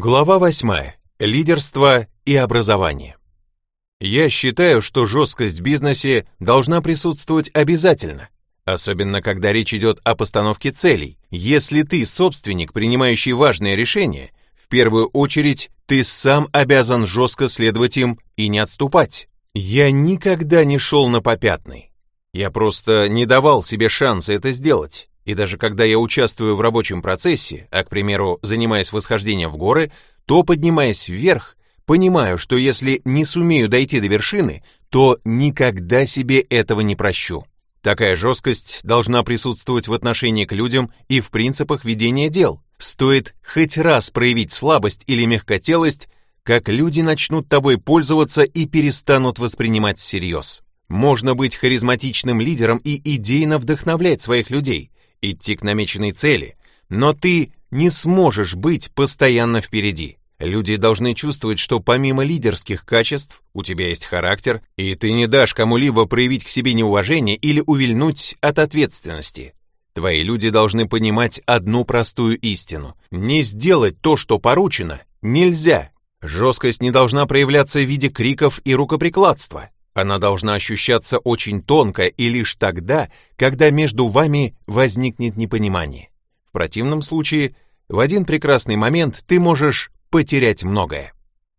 Глава 8. Лидерство и образование. Я считаю, что жесткость в бизнесе должна присутствовать обязательно, особенно когда речь идет о постановке целей. Если ты собственник, принимающий важные решения, в первую очередь ты сам обязан жестко следовать им и не отступать. Я никогда не шел на попятный. Я просто не давал себе шанса это сделать. И даже когда я участвую в рабочем процессе, а, к примеру, занимаясь восхождением в горы, то, поднимаясь вверх, понимаю, что если не сумею дойти до вершины, то никогда себе этого не прощу. Такая жесткость должна присутствовать в отношении к людям и в принципах ведения дел. Стоит хоть раз проявить слабость или мягкотелость, как люди начнут тобой пользоваться и перестанут воспринимать всерьез. Можно быть харизматичным лидером и идейно вдохновлять своих людей, идти к намеченной цели, но ты не сможешь быть постоянно впереди. Люди должны чувствовать, что помимо лидерских качеств у тебя есть характер, и ты не дашь кому-либо проявить к себе неуважение или увильнуть от ответственности. Твои люди должны понимать одну простую истину. Не сделать то, что поручено, нельзя. Жесткость не должна проявляться в виде криков и рукоприкладства. Она должна ощущаться очень тонко и лишь тогда, когда между вами возникнет непонимание. В противном случае, в один прекрасный момент ты можешь потерять многое.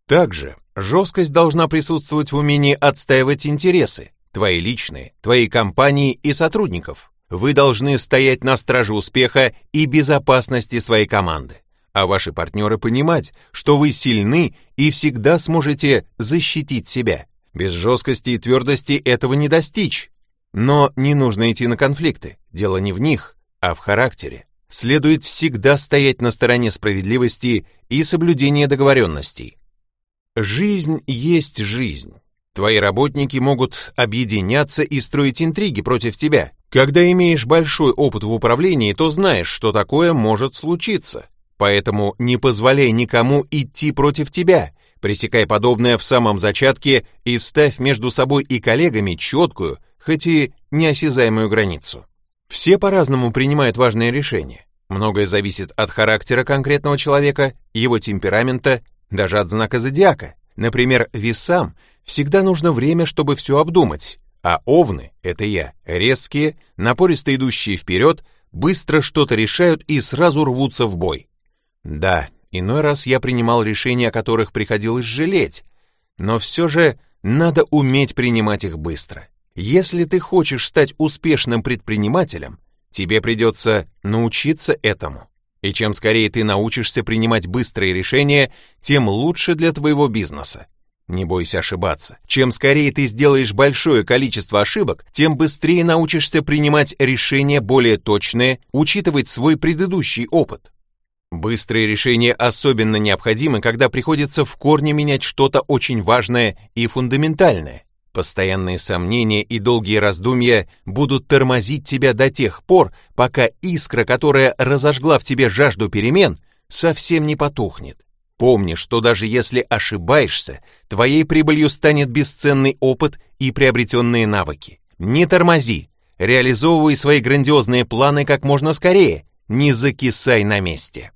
Также жесткость должна присутствовать в умении отстаивать интересы, твои личные, твоей компании и сотрудников. Вы должны стоять на страже успеха и безопасности своей команды, а ваши партнеры понимать, что вы сильны и всегда сможете защитить себя. Без жесткости и твердости этого не достичь. Но не нужно идти на конфликты, дело не в них, а в характере. Следует всегда стоять на стороне справедливости и соблюдения договоренностей. Жизнь есть жизнь. Твои работники могут объединяться и строить интриги против тебя. Когда имеешь большой опыт в управлении, то знаешь, что такое может случиться. Поэтому не позволяй никому идти против тебя, Пресекай подобное в самом зачатке и ставь между собой и коллегами четкую, хоть и неосязаемую границу. Все по-разному принимают важные решения. Многое зависит от характера конкретного человека, его темперамента, даже от знака зодиака. Например, весам всегда нужно время, чтобы все обдумать, а овны, это я, резкие, напористо идущие вперед, быстро что-то решают и сразу рвутся в бой. Да, Иной раз я принимал решения, о которых приходилось жалеть, но все же надо уметь принимать их быстро. Если ты хочешь стать успешным предпринимателем, тебе придется научиться этому. И чем скорее ты научишься принимать быстрые решения, тем лучше для твоего бизнеса. Не бойся ошибаться. Чем скорее ты сделаешь большое количество ошибок, тем быстрее научишься принимать решения более точные, учитывать свой предыдущий опыт. Быстрые решения особенно необходимы, когда приходится в корне менять что-то очень важное и фундаментальное. Постоянные сомнения и долгие раздумья будут тормозить тебя до тех пор, пока искра, которая разожгла в тебе жажду перемен, совсем не потухнет. Помни, что даже если ошибаешься, твоей прибылью станет бесценный опыт и приобретенные навыки. Не тормози, реализовывай свои грандиозные планы как можно скорее, не закисай на месте.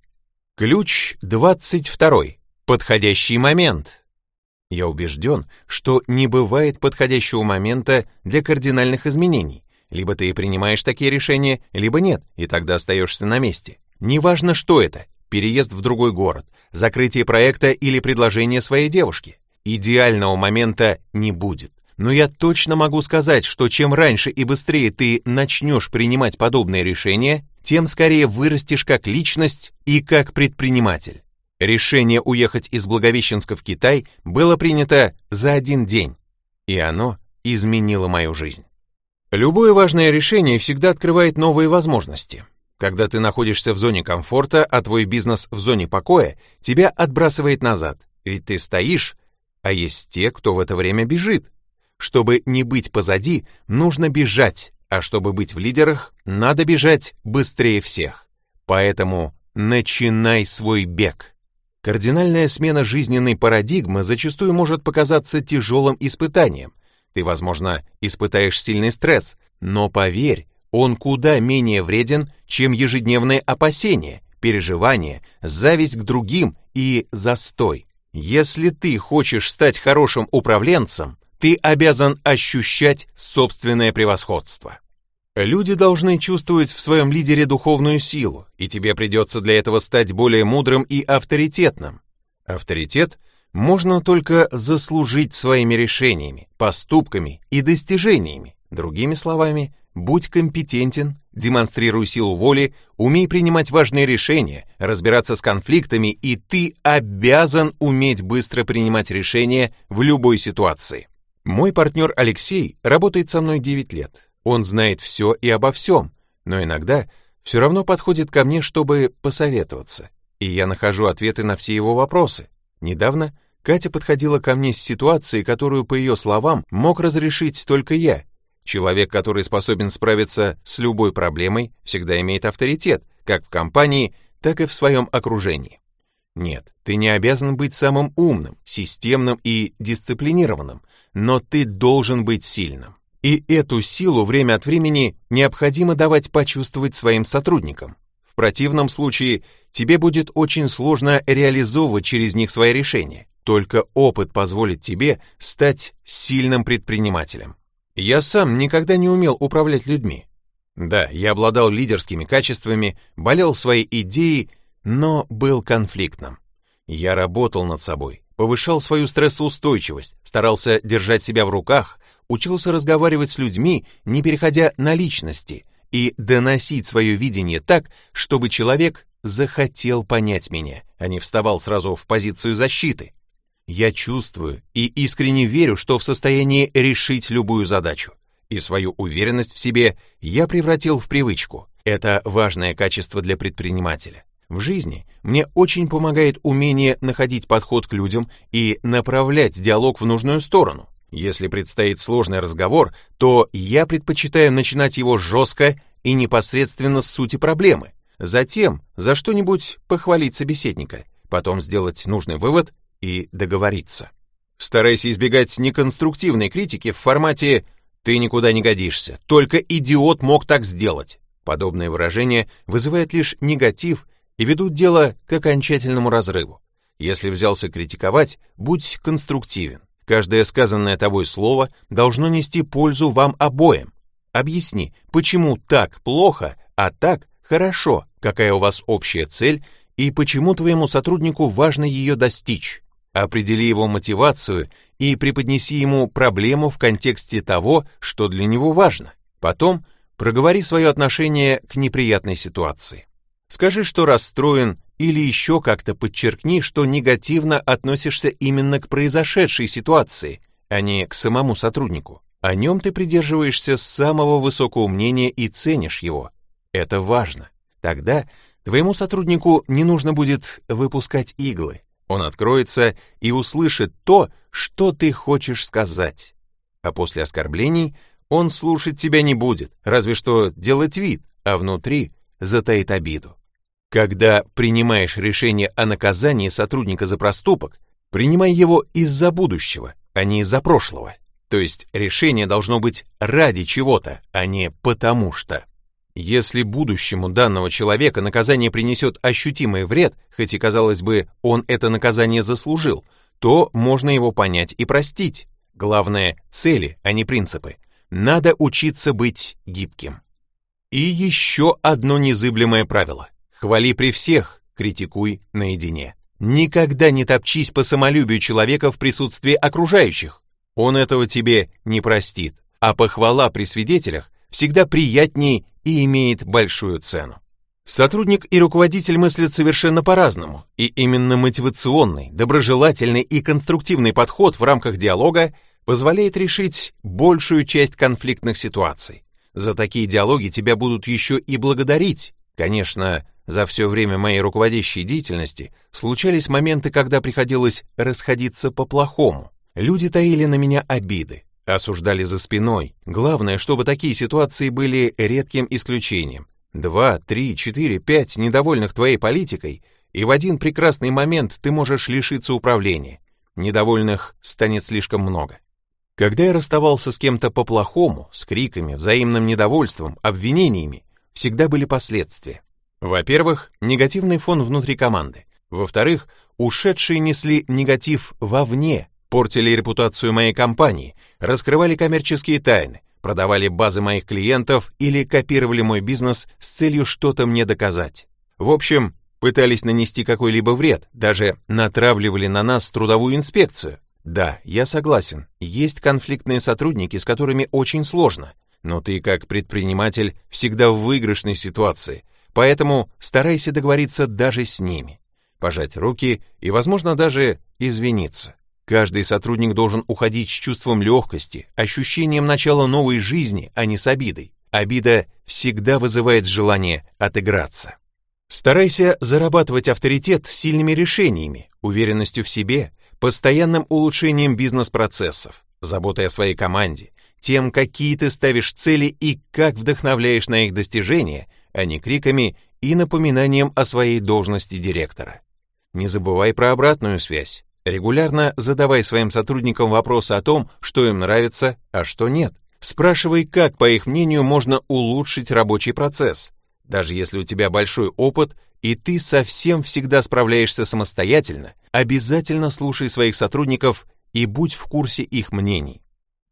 Ключ 22. Подходящий момент. Я убежден, что не бывает подходящего момента для кардинальных изменений. Либо ты принимаешь такие решения, либо нет, и тогда остаешься на месте. Неважно, что это – переезд в другой город, закрытие проекта или предложение своей девушки. Идеального момента не будет. Но я точно могу сказать, что чем раньше и быстрее ты начнешь принимать подобные решения, тем скорее вырастешь как личность и как предприниматель. Решение уехать из Благовещенска в Китай было принято за один день, и оно изменило мою жизнь. Любое важное решение всегда открывает новые возможности. Когда ты находишься в зоне комфорта, а твой бизнес в зоне покоя, тебя отбрасывает назад, ведь ты стоишь, а есть те, кто в это время бежит. Чтобы не быть позади, нужно бежать, а чтобы быть в лидерах, надо бежать быстрее всех. Поэтому начинай свой бег. Кардинальная смена жизненной парадигмы зачастую может показаться тяжелым испытанием. Ты, возможно, испытаешь сильный стресс, но поверь, он куда менее вреден, чем ежедневные опасения, переживания, зависть к другим и застой. Если ты хочешь стать хорошим управленцем, ты обязан ощущать собственное превосходство. Люди должны чувствовать в своем лидере духовную силу, и тебе придется для этого стать более мудрым и авторитетным. Авторитет можно только заслужить своими решениями, поступками и достижениями. Другими словами, будь компетентен, демонстрируй силу воли, умей принимать важные решения, разбираться с конфликтами, и ты обязан уметь быстро принимать решения в любой ситуации. Мой партнер Алексей работает со мной 9 лет. Он знает все и обо всем, но иногда все равно подходит ко мне, чтобы посоветоваться, и я нахожу ответы на все его вопросы. Недавно Катя подходила ко мне с ситуацией, которую, по ее словам, мог разрешить только я. Человек, который способен справиться с любой проблемой, всегда имеет авторитет, как в компании, так и в своем окружении. Нет, ты не обязан быть самым умным, системным и дисциплинированным, но ты должен быть сильным. И эту силу время от времени необходимо давать почувствовать своим сотрудникам. В противном случае тебе будет очень сложно реализовывать через них свои решения. Только опыт позволит тебе стать сильным предпринимателем. Я сам никогда не умел управлять людьми. Да, я обладал лидерскими качествами, болел своей идеей, но был конфликтным. Я работал над собой, повышал свою стрессоустойчивость, старался держать себя в руках, учился разговаривать с людьми, не переходя на личности, и доносить свое видение так, чтобы человек захотел понять меня, а не вставал сразу в позицию защиты. Я чувствую и искренне верю, что в состоянии решить любую задачу. И свою уверенность в себе я превратил в привычку. Это важное качество для предпринимателя. В жизни мне очень помогает умение находить подход к людям и направлять диалог в нужную сторону. Если предстоит сложный разговор, то я предпочитаю начинать его жестко и непосредственно с сути проблемы. Затем за что-нибудь похвалить собеседника, потом сделать нужный вывод и договориться. Старайся избегать неконструктивной критики в формате «ты никуда не годишься, только идиот мог так сделать». Подобные выражения вызывают лишь негатив и ведут дело к окончательному разрыву. Если взялся критиковать, будь конструктивен. Каждое сказанное тобой слово должно нести пользу вам обоим. Объясни, почему так плохо, а так хорошо, какая у вас общая цель и почему твоему сотруднику важно ее достичь. Определи его мотивацию и преподнеси ему проблему в контексте того, что для него важно. Потом проговори свое отношение к неприятной ситуации. Скажи, что расстроен или еще как-то подчеркни, что негативно относишься именно к произошедшей ситуации, а не к самому сотруднику. О нем ты придерживаешься самого высокого мнения и ценишь его. Это важно. Тогда твоему сотруднику не нужно будет выпускать иглы. Он откроется и услышит то, что ты хочешь сказать. А после оскорблений он слушать тебя не будет, разве что делать вид, а внутри затаит обиду. Когда принимаешь решение о наказании сотрудника за проступок, принимай его из-за будущего, а не из-за прошлого. То есть решение должно быть ради чего-то, а не потому что. Если будущему данного человека наказание принесет ощутимый вред, хоть и казалось бы, он это наказание заслужил, то можно его понять и простить. Главное — цели, а не принципы. Надо учиться быть гибким. И еще одно незыблемое правило. Хвали при всех, критикуй наедине. Никогда не топчись по самолюбию человека в присутствии окружающих. Он этого тебе не простит, а похвала при свидетелях всегда приятнее и имеет большую цену. Сотрудник и руководитель мыслят совершенно по-разному, и именно мотивационный, доброжелательный и конструктивный подход в рамках диалога позволяет решить большую часть конфликтных ситуаций. За такие диалоги тебя будут еще и благодарить. Конечно, за все время моей руководящей деятельности случались моменты, когда приходилось расходиться по-плохому. Люди таили на меня обиды, осуждали за спиной. Главное, чтобы такие ситуации были редким исключением. Два, три, четыре, пять недовольных твоей политикой, и в один прекрасный момент ты можешь лишиться управления. Недовольных станет слишком много. Когда я расставался с кем-то по-плохому, с криками, взаимным недовольством, обвинениями, всегда были последствия. Во-первых, негативный фон внутри команды. Во-вторых, ушедшие несли негатив вовне, портили репутацию моей компании, раскрывали коммерческие тайны, продавали базы моих клиентов или копировали мой бизнес с целью что-то мне доказать. В общем, пытались нанести какой-либо вред, даже натравливали на нас трудовую инспекцию. Да, я согласен, есть конфликтные сотрудники, с которыми очень сложно, но ты как предприниматель всегда в выигрышной ситуации, поэтому старайся договориться даже с ними, пожать руки и, возможно, даже извиниться. Каждый сотрудник должен уходить с чувством легкости, ощущением начала новой жизни, а не с обидой. Обида всегда вызывает желание отыграться. Старайся зарабатывать авторитет сильными решениями, уверенностью в себе, постоянным улучшением бизнес-процессов, заботой о своей команде, тем, какие ты ставишь цели и как вдохновляешь на их достижение, а не криками и напоминанием о своей должности директора. Не забывай про обратную связь. Регулярно задавай своим сотрудникам вопросы о том, что им нравится, а что нет. Спрашивай, как, по их мнению, можно улучшить рабочий процесс, даже если у тебя большой опыт и ты совсем всегда справляешься самостоятельно, обязательно слушай своих сотрудников и будь в курсе их мнений.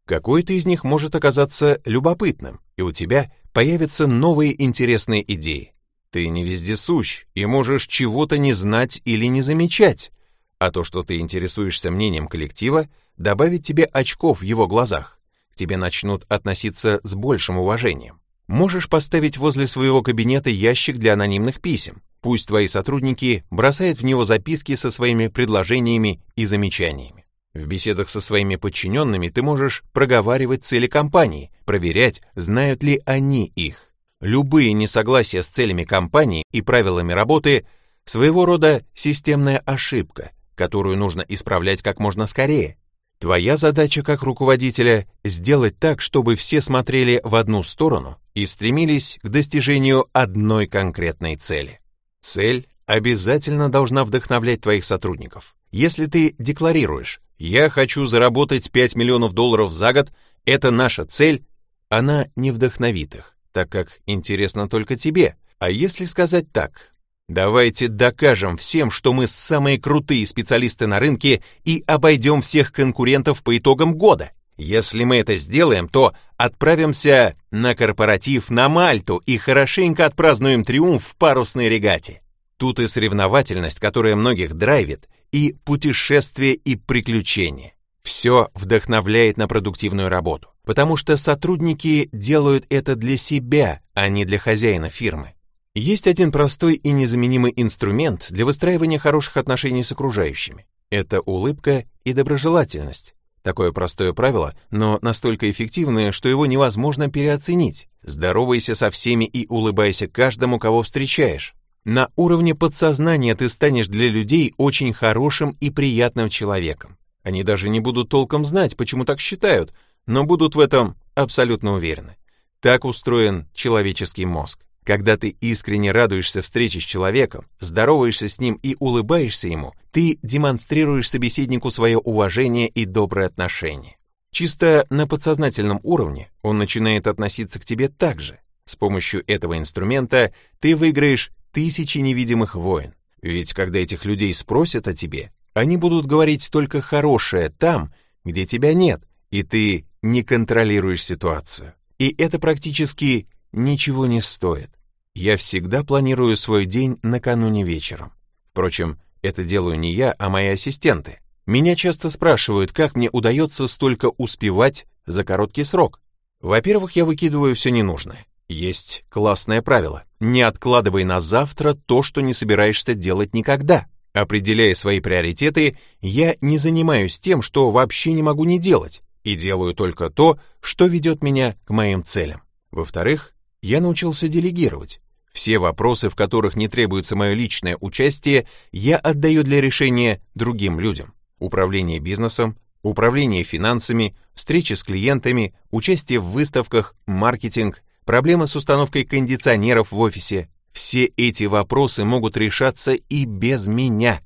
Какой-то из них может оказаться любопытным, и у тебя появятся новые интересные идеи. Ты не вездесущ и можешь чего-то не знать или не замечать, а то, что ты интересуешься мнением коллектива, добавит тебе очков в его глазах. К тебе начнут относиться с большим уважением. Можешь поставить возле своего кабинета ящик для анонимных писем. Пусть твои сотрудники бросают в него записки со своими предложениями и замечаниями. В беседах со своими подчиненными ты можешь проговаривать цели компании, проверять, знают ли они их. Любые несогласия с целями компании и правилами работы – своего рода системная ошибка, которую нужно исправлять как можно скорее. Твоя задача как руководителя сделать так, чтобы все смотрели в одну сторону и стремились к достижению одной конкретной цели. Цель обязательно должна вдохновлять твоих сотрудников. Если ты декларируешь «я хочу заработать 5 миллионов долларов за год, это наша цель», она не вдохновит их, так как интересно только тебе. А если сказать так, Давайте докажем всем, что мы самые крутые специалисты на рынке и обойдем всех конкурентов по итогам года. Если мы это сделаем, то отправимся на корпоратив на Мальту и хорошенько отпразднуем триумф в парусной регате. Тут и соревновательность, которая многих драйвит, и путешествие и приключения. Все вдохновляет на продуктивную работу, потому что сотрудники делают это для себя, а не для хозяина фирмы. Есть один простой и незаменимый инструмент для выстраивания хороших отношений с окружающими. Это улыбка и доброжелательность. Такое простое правило, но настолько эффективное, что его невозможно переоценить. Здоровайся со всеми и улыбайся каждому, кого встречаешь. На уровне подсознания ты станешь для людей очень хорошим и приятным человеком. Они даже не будут толком знать, почему так считают, но будут в этом абсолютно уверены. Так устроен человеческий мозг. Когда ты искренне радуешься встрече с человеком, здороваешься с ним и улыбаешься ему, ты демонстрируешь собеседнику свое уважение и доброе отношение. Чисто на подсознательном уровне он начинает относиться к тебе так же. С помощью этого инструмента ты выиграешь тысячи невидимых войн. Ведь когда этих людей спросят о тебе, они будут говорить только хорошее там, где тебя нет, и ты не контролируешь ситуацию. И это практически ничего не стоит. Я всегда планирую свой день накануне вечером. Впрочем, это делаю не я, а мои ассистенты. Меня часто спрашивают, как мне удается столько успевать за короткий срок. Во-первых, я выкидываю все ненужное. Есть классное правило. Не откладывай на завтра то, что не собираешься делать никогда. Определяя свои приоритеты, я не занимаюсь тем, что вообще не могу не делать, и делаю только то, что ведет меня к моим целям. Во-вторых, я научился делегировать. Все вопросы, в которых не требуется мое личное участие, я отдаю для решения другим людям. Управление бизнесом, управление финансами, встречи с клиентами, участие в выставках, маркетинг, проблемы с установкой кондиционеров в офисе. Все эти вопросы могут решаться и без меня.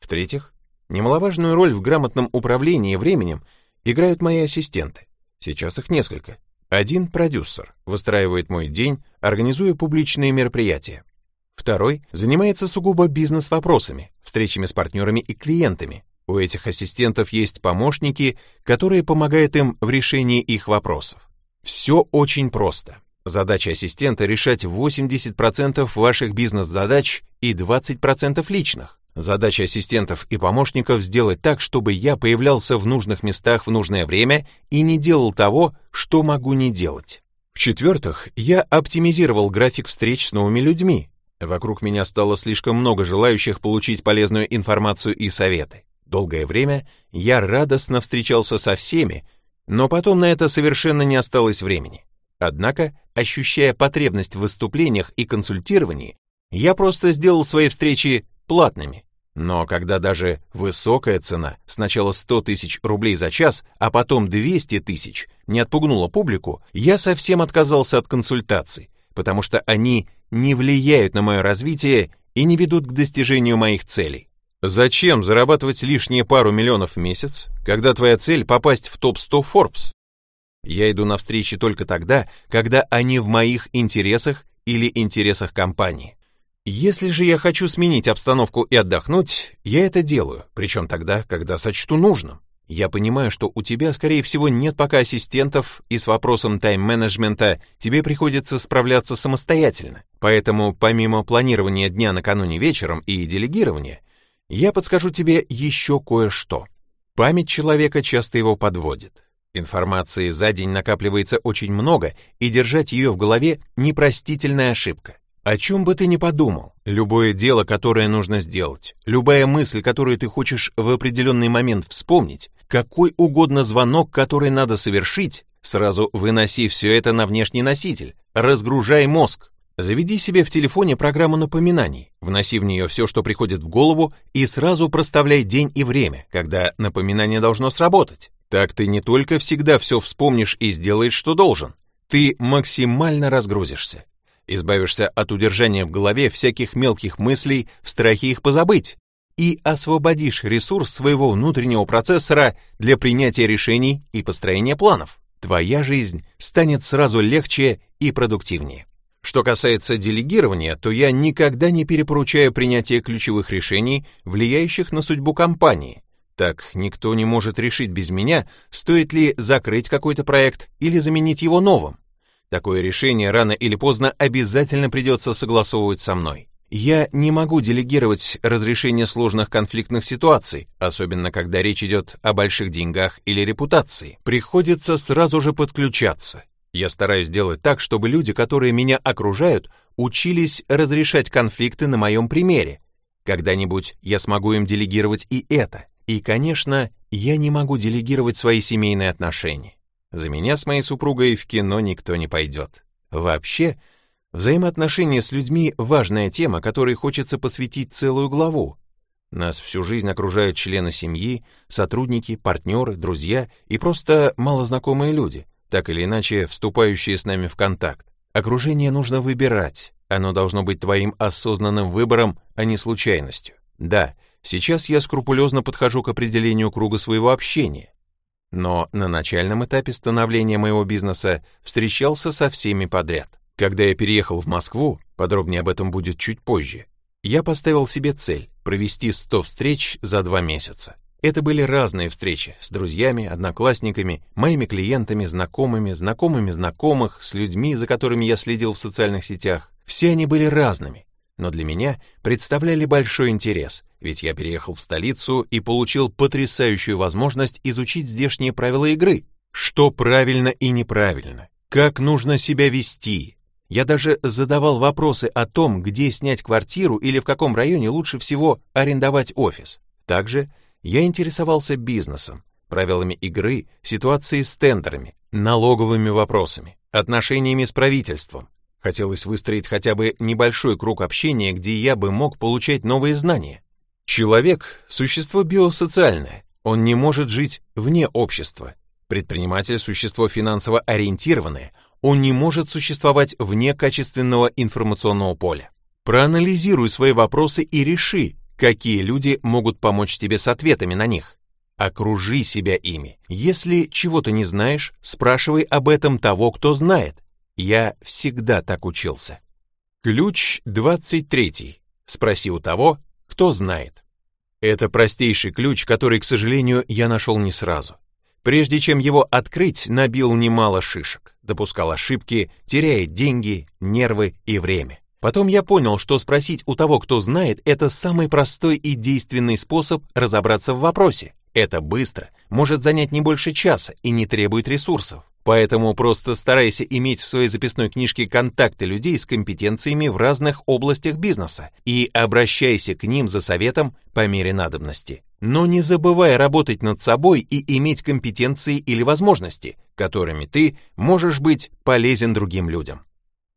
В-третьих, немаловажную роль в грамотном управлении временем играют мои ассистенты. Сейчас их несколько. Один продюсер выстраивает мой день, организуя публичные мероприятия. Второй занимается сугубо бизнес-вопросами, встречами с партнерами и клиентами. У этих ассистентов есть помощники, которые помогают им в решении их вопросов. Все очень просто. Задача ассистента решать 80% ваших бизнес-задач и 20% личных. Задача ассистентов и помощников сделать так, чтобы я появлялся в нужных местах в нужное время и не делал того, что могу не делать. В-четвертых, я оптимизировал график встреч с новыми людьми. Вокруг меня стало слишком много желающих получить полезную информацию и советы. Долгое время я радостно встречался со всеми, но потом на это совершенно не осталось времени. Однако, ощущая потребность в выступлениях и консультировании, я просто сделал свои встречи платными. Но когда даже высокая цена, сначала 100 тысяч рублей за час, а потом 200 тысяч, не отпугнула публику, я совсем отказался от консультаций, потому что они не влияют на мое развитие и не ведут к достижению моих целей. Зачем зарабатывать лишние пару миллионов в месяц, когда твоя цель попасть в топ-100 Forbes? Я иду на встречи только тогда, когда они в моих интересах или интересах компании. Если же я хочу сменить обстановку и отдохнуть, я это делаю, причем тогда, когда сочту нужным. Я понимаю, что у тебя, скорее всего, нет пока ассистентов, и с вопросом тайм-менеджмента тебе приходится справляться самостоятельно. Поэтому, помимо планирования дня накануне вечером и делегирования, я подскажу тебе еще кое-что. Память человека часто его подводит. Информации за день накапливается очень много, и держать ее в голове – непростительная ошибка. О чем бы ты ни подумал, любое дело, которое нужно сделать, любая мысль, которую ты хочешь в определенный момент вспомнить, какой угодно звонок, который надо совершить, сразу выноси все это на внешний носитель, разгружай мозг. Заведи себе в телефоне программу напоминаний, вноси в нее все, что приходит в голову, и сразу проставляй день и время, когда напоминание должно сработать. Так ты не только всегда все вспомнишь и сделаешь, что должен, ты максимально разгрузишься. Избавишься от удержания в голове всяких мелких мыслей в страхе их позабыть и освободишь ресурс своего внутреннего процессора для принятия решений и построения планов. Твоя жизнь станет сразу легче и продуктивнее. Что касается делегирования, то я никогда не перепоручаю принятие ключевых решений, влияющих на судьбу компании, так никто не может решить без меня, стоит ли закрыть какой-то проект или заменить его новым. Такое решение рано или поздно обязательно придется согласовывать со мной. Я не могу делегировать разрешение сложных конфликтных ситуаций, особенно когда речь идет о больших деньгах или репутации. Приходится сразу же подключаться. Я стараюсь делать так, чтобы люди, которые меня окружают, учились разрешать конфликты на моем примере. Когда-нибудь я смогу им делегировать и это. И, конечно, я не могу делегировать свои семейные отношения. За меня с моей супругой в кино никто не пойдет. Вообще, взаимоотношения с людьми — важная тема, которой хочется посвятить целую главу. Нас всю жизнь окружают члены семьи, сотрудники, партнеры, друзья и просто малознакомые люди, так или иначе вступающие с нами в контакт. Окружение нужно выбирать, оно должно быть твоим осознанным выбором, а не случайностью. Да, Сейчас я скрупулезно подхожу к определению круга своего общения. Но на начальном этапе становления моего бизнеса встречался со всеми подряд. Когда я переехал в Москву, подробнее об этом будет чуть позже, я поставил себе цель провести 100 встреч за два месяца. Это были разные встречи с друзьями, одноклассниками, моими клиентами, знакомыми, знакомыми знакомых, с людьми, за которыми я следил в социальных сетях. Все они были разными, но для меня представляли большой интерес, ведь я переехал в столицу и получил потрясающую возможность изучить здешние правила игры, что правильно и неправильно, как нужно себя вести. Я даже задавал вопросы о том, где снять квартиру или в каком районе лучше всего арендовать офис. Также я интересовался бизнесом, правилами игры, ситуацией с тендерами, налоговыми вопросами, отношениями с правительством, Хотелось выстроить хотя бы небольшой круг общения, где я бы мог получать новые знания. Человек – существо биосоциальное, он не может жить вне общества. Предприниматель – существо финансово ориентированное, он не может существовать вне качественного информационного поля. Проанализируй свои вопросы и реши, какие люди могут помочь тебе с ответами на них. Окружи себя ими. Если чего-то не знаешь, спрашивай об этом того, кто знает. Я всегда так учился. Ключ 23. Спроси у того, кто знает. Это простейший ключ, который, к сожалению, я нашел не сразу. Прежде чем его открыть, набил немало шишек, допускал ошибки, теряя деньги, нервы и время. Потом я понял, что спросить у того, кто знает, это самый простой и действенный способ разобраться в вопросе. Это быстро, может занять не больше часа и не требует ресурсов. Поэтому просто старайся иметь в своей записной книжке контакты людей с компетенциями в разных областях бизнеса и обращайся к ним за советом по мере надобности. Но не забывай работать над собой и иметь компетенции или возможности, которыми ты можешь быть полезен другим людям.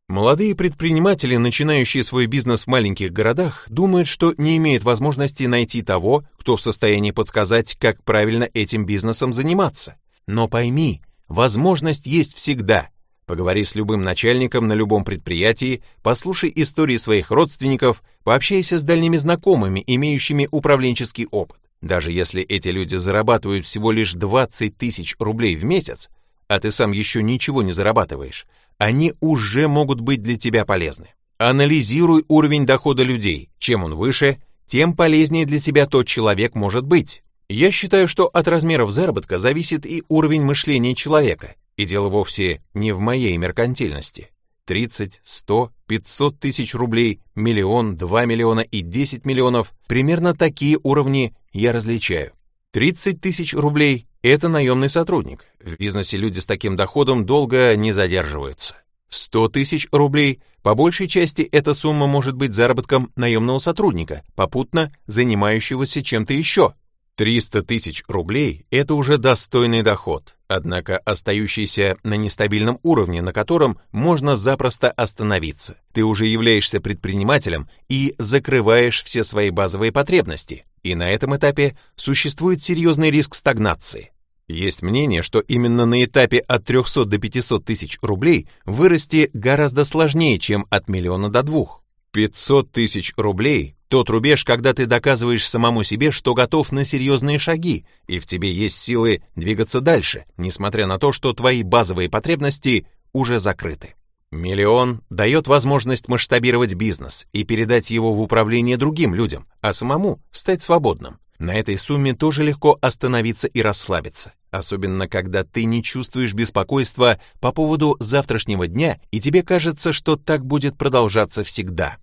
Молодые предприниматели, начинающие свой бизнес в маленьких городах, думают, что не имеют возможности найти того, кто в состоянии подсказать, как правильно этим бизнесом заниматься. Но пойми, Возможность есть всегда. Поговори с любым начальником на любом предприятии, послушай истории своих родственников, пообщайся с дальними знакомыми, имеющими управленческий опыт. Даже если эти люди зарабатывают всего лишь 20 тысяч рублей в месяц, а ты сам еще ничего не зарабатываешь, они уже могут быть для тебя полезны. Анализируй уровень дохода людей. Чем он выше, тем полезнее для тебя тот человек может быть. Я считаю, что от размеров заработка зависит и уровень мышления человека, и дело вовсе не в моей меркантильности. 30, 100, 500 тысяч рублей, миллион, 2 миллиона и 10 миллионов – примерно такие уровни я различаю. 30 тысяч рублей – это наемный сотрудник. В бизнесе люди с таким доходом долго не задерживаются. 100 тысяч рублей – по большей части эта сумма может быть заработком наемного сотрудника, попутно занимающегося чем-то еще – 300 тысяч рублей – это уже достойный доход, однако остающийся на нестабильном уровне, на котором можно запросто остановиться. Ты уже являешься предпринимателем и закрываешь все свои базовые потребности, и на этом этапе существует серьезный риск стагнации. Есть мнение, что именно на этапе от 300 до 500 тысяч рублей вырасти гораздо сложнее, чем от миллиона до двух. 500 тысяч рублей тот рубеж, когда ты доказываешь самому себе, что готов на серьезные шаги, и в тебе есть силы двигаться дальше, несмотря на то, что твои базовые потребности уже закрыты. Миллион дает возможность масштабировать бизнес и передать его в управление другим людям, а самому стать свободным. На этой сумме тоже легко остановиться и расслабиться, особенно когда ты не чувствуешь беспокойства по поводу завтрашнего дня и тебе кажется, что так будет продолжаться всегда.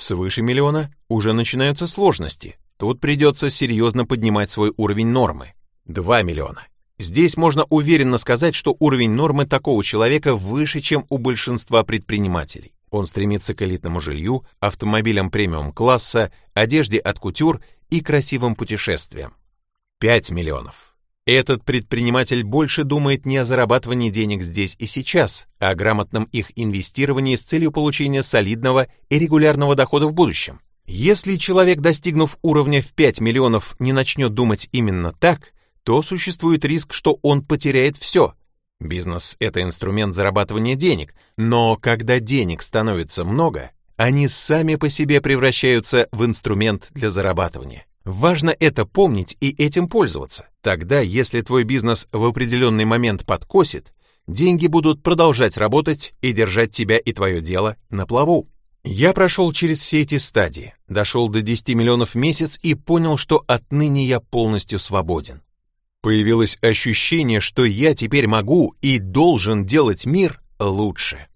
Свыше миллиона уже начинаются сложности. Тут придется серьезно поднимать свой уровень нормы. 2 миллиона. Здесь можно уверенно сказать, что уровень нормы такого человека выше, чем у большинства предпринимателей. Он стремится к элитному жилью, автомобилям премиум-класса, одежде от кутюр и красивым путешествиям. 5 миллионов. Этот предприниматель больше думает не о зарабатывании денег здесь и сейчас, а о грамотном их инвестировании с целью получения солидного и регулярного дохода в будущем. Если человек, достигнув уровня в 5 миллионов, не начнет думать именно так, то существует риск, что он потеряет все. Бизнес — это инструмент зарабатывания денег, но когда денег становится много, они сами по себе превращаются в инструмент для зарабатывания. Важно это помнить и этим пользоваться. Тогда, если твой бизнес в определенный момент подкосит, деньги будут продолжать работать и держать тебя и твое дело на плаву. Я прошел через все эти стадии, дошел до 10 миллионов в месяц и понял, что отныне я полностью свободен. Появилось ощущение, что я теперь могу и должен делать мир лучше.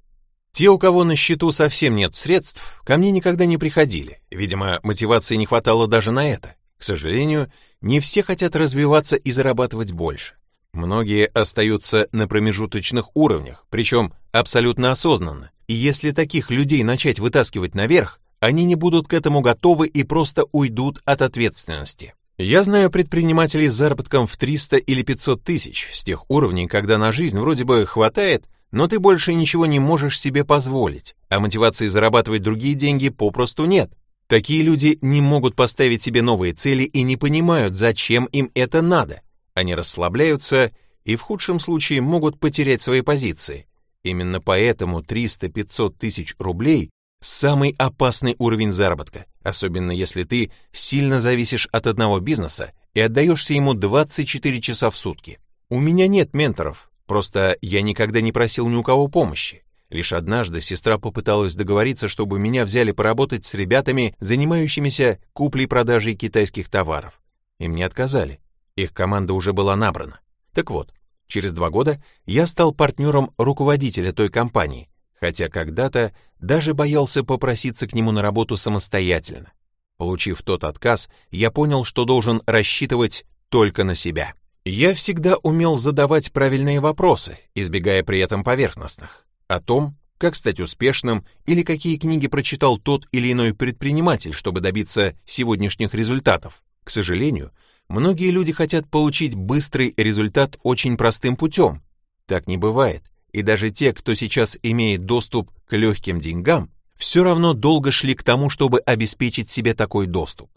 Те, у кого на счету совсем нет средств, ко мне никогда не приходили. Видимо, мотивации не хватало даже на это. К сожалению, не все хотят развиваться и зарабатывать больше. Многие остаются на промежуточных уровнях, причем абсолютно осознанно. И если таких людей начать вытаскивать наверх, они не будут к этому готовы и просто уйдут от ответственности. Я знаю предпринимателей с заработком в 300 или 500 тысяч, с тех уровней, когда на жизнь вроде бы хватает, но ты больше ничего не можешь себе позволить, а мотивации зарабатывать другие деньги попросту нет. Такие люди не могут поставить себе новые цели и не понимают, зачем им это надо. Они расслабляются и в худшем случае могут потерять свои позиции. Именно поэтому 300-500 тысяч рублей – самый опасный уровень заработка, особенно если ты сильно зависишь от одного бизнеса и отдаешься ему 24 часа в сутки. У меня нет менторов, Просто я никогда не просил ни у кого помощи. Лишь однажды сестра попыталась договориться, чтобы меня взяли поработать с ребятами, занимающимися куплей-продажей китайских товаров. И мне отказали. Их команда уже была набрана. Так вот, через два года я стал партнером руководителя той компании, хотя когда-то даже боялся попроситься к нему на работу самостоятельно. Получив тот отказ, я понял, что должен рассчитывать только на себя. Я всегда умел задавать правильные вопросы, избегая при этом поверхностных. О том, как стать успешным или какие книги прочитал тот или иной предприниматель, чтобы добиться сегодняшних результатов. К сожалению, многие люди хотят получить быстрый результат очень простым путем. Так не бывает, и даже те, кто сейчас имеет доступ к легким деньгам, все равно долго шли к тому, чтобы обеспечить себе такой доступ.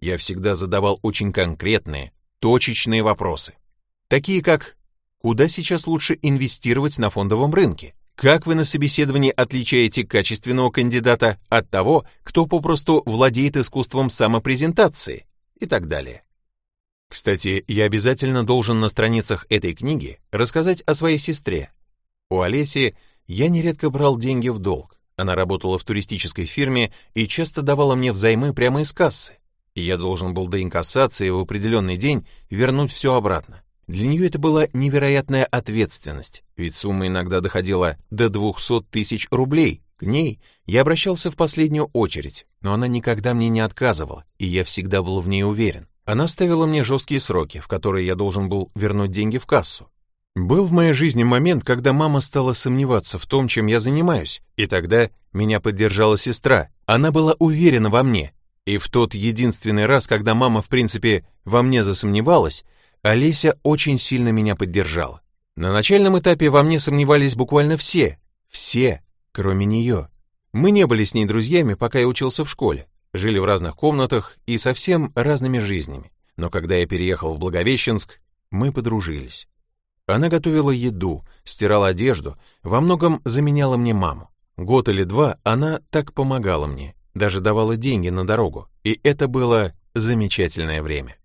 Я всегда задавал очень конкретные, точечные вопросы. Такие как «Куда сейчас лучше инвестировать на фондовом рынке?» Как вы на собеседовании отличаете качественного кандидата от того, кто попросту владеет искусством самопрезентации и так далее? Кстати, я обязательно должен на страницах этой книги рассказать о своей сестре. У Олеси я нередко брал деньги в долг. Она работала в туристической фирме и часто давала мне взаймы прямо из кассы и я должен был до инкассации в определенный день вернуть все обратно. Для нее это была невероятная ответственность, ведь сумма иногда доходила до 200 тысяч рублей. К ней я обращался в последнюю очередь, но она никогда мне не отказывала, и я всегда был в ней уверен. Она ставила мне жесткие сроки, в которые я должен был вернуть деньги в кассу. Был в моей жизни момент, когда мама стала сомневаться в том, чем я занимаюсь, и тогда меня поддержала сестра. Она была уверена во мне, и в тот единственный раз, когда мама, в принципе, во мне засомневалась, Олеся очень сильно меня поддержала. На начальном этапе во мне сомневались буквально все, все, кроме нее. Мы не были с ней друзьями, пока я учился в школе, жили в разных комнатах и совсем разными жизнями. Но когда я переехал в Благовещенск, мы подружились. Она готовила еду, стирала одежду, во многом заменяла мне маму. Год или два она так помогала мне, даже давала деньги на дорогу, и это было замечательное время.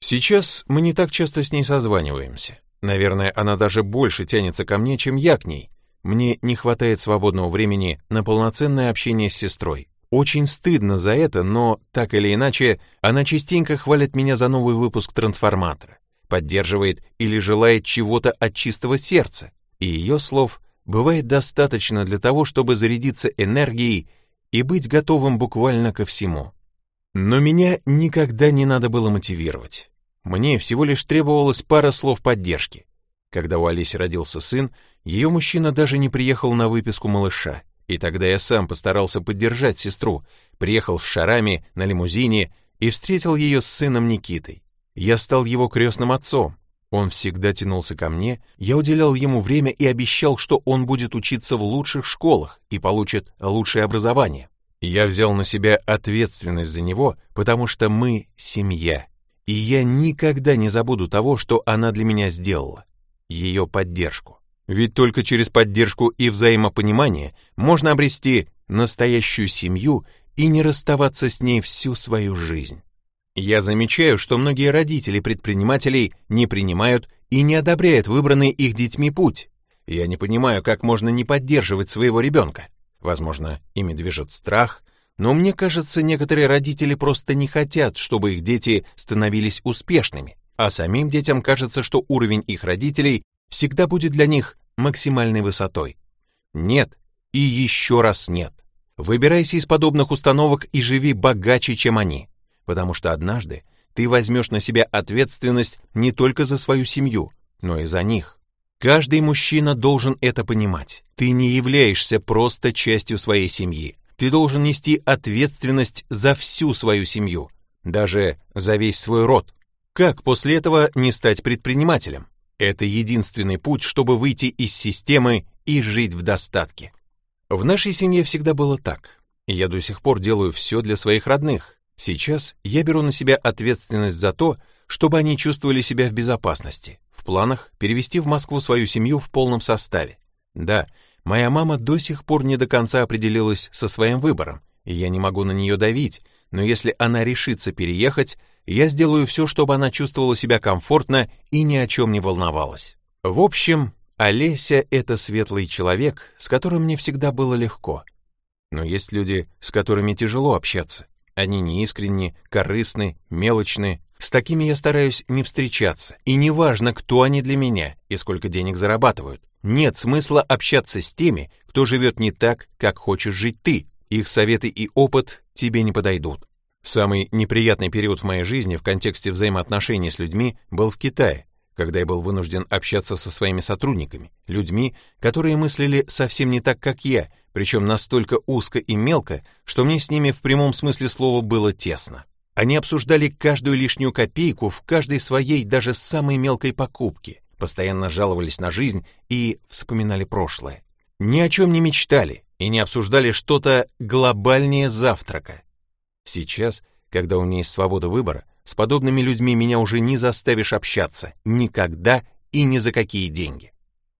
Сейчас мы не так часто с ней созваниваемся. Наверное, она даже больше тянется ко мне, чем я к ней. Мне не хватает свободного времени на полноценное общение с сестрой. Очень стыдно за это, но так или иначе, она частенько хвалит меня за новый выпуск трансформатора, поддерживает или желает чего-то от чистого сердца, и ее слов бывает достаточно для того, чтобы зарядиться энергией и быть готовым буквально ко всему. Но меня никогда не надо было мотивировать. Мне всего лишь требовалось пара слов поддержки. Когда у Олеси родился сын, ее мужчина даже не приехал на выписку малыша, и тогда я сам постарался поддержать сестру, приехал с шарами на лимузине и встретил ее с сыном Никитой. Я стал его крестным отцом, он всегда тянулся ко мне, я уделял ему время и обещал, что он будет учиться в лучших школах и получит лучшее образование. Я взял на себя ответственность за него, потому что мы семья. И я никогда не забуду того, что она для меня сделала. Ее поддержку. Ведь только через поддержку и взаимопонимание можно обрести настоящую семью и не расставаться с ней всю свою жизнь. Я замечаю, что многие родители предпринимателей не принимают и не одобряют выбранный их детьми путь. Я не понимаю, как можно не поддерживать своего ребенка. Возможно, ими движет страх, но мне кажется, некоторые родители просто не хотят, чтобы их дети становились успешными, а самим детям кажется, что уровень их родителей всегда будет для них максимальной высотой. Нет и еще раз нет. Выбирайся из подобных установок и живи богаче, чем они потому что однажды ты возьмешь на себя ответственность не только за свою семью, но и за них. Каждый мужчина должен это понимать. Ты не являешься просто частью своей семьи. Ты должен нести ответственность за всю свою семью, даже за весь свой род. Как после этого не стать предпринимателем? Это единственный путь, чтобы выйти из системы и жить в достатке. В нашей семье всегда было так. Я до сих пор делаю все для своих родных. Сейчас я беру на себя ответственность за то, чтобы они чувствовали себя в безопасности. В планах перевести в Москву свою семью в полном составе. Да, моя мама до сих пор не до конца определилась со своим выбором, и я не могу на нее давить, но если она решится переехать, я сделаю все, чтобы она чувствовала себя комфортно и ни о чем не волновалась. В общем, Олеся — это светлый человек, с которым мне всегда было легко. Но есть люди, с которыми тяжело общаться. Они неискренни, корыстны, мелочны. С такими я стараюсь не встречаться. И неважно, кто они для меня и сколько денег зарабатывают. Нет смысла общаться с теми, кто живет не так, как хочешь жить ты. Их советы и опыт тебе не подойдут. Самый неприятный период в моей жизни в контексте взаимоотношений с людьми был в Китае, когда я был вынужден общаться со своими сотрудниками, людьми, которые мыслили совсем не так, как я, причем настолько узко и мелко, что мне с ними в прямом смысле слова было тесно. Они обсуждали каждую лишнюю копейку в каждой своей, даже самой мелкой покупке, постоянно жаловались на жизнь и вспоминали прошлое. Ни о чем не мечтали и не обсуждали что-то глобальнее завтрака. Сейчас, когда у меня есть свобода выбора, с подобными людьми меня уже не заставишь общаться, никогда и ни за какие деньги.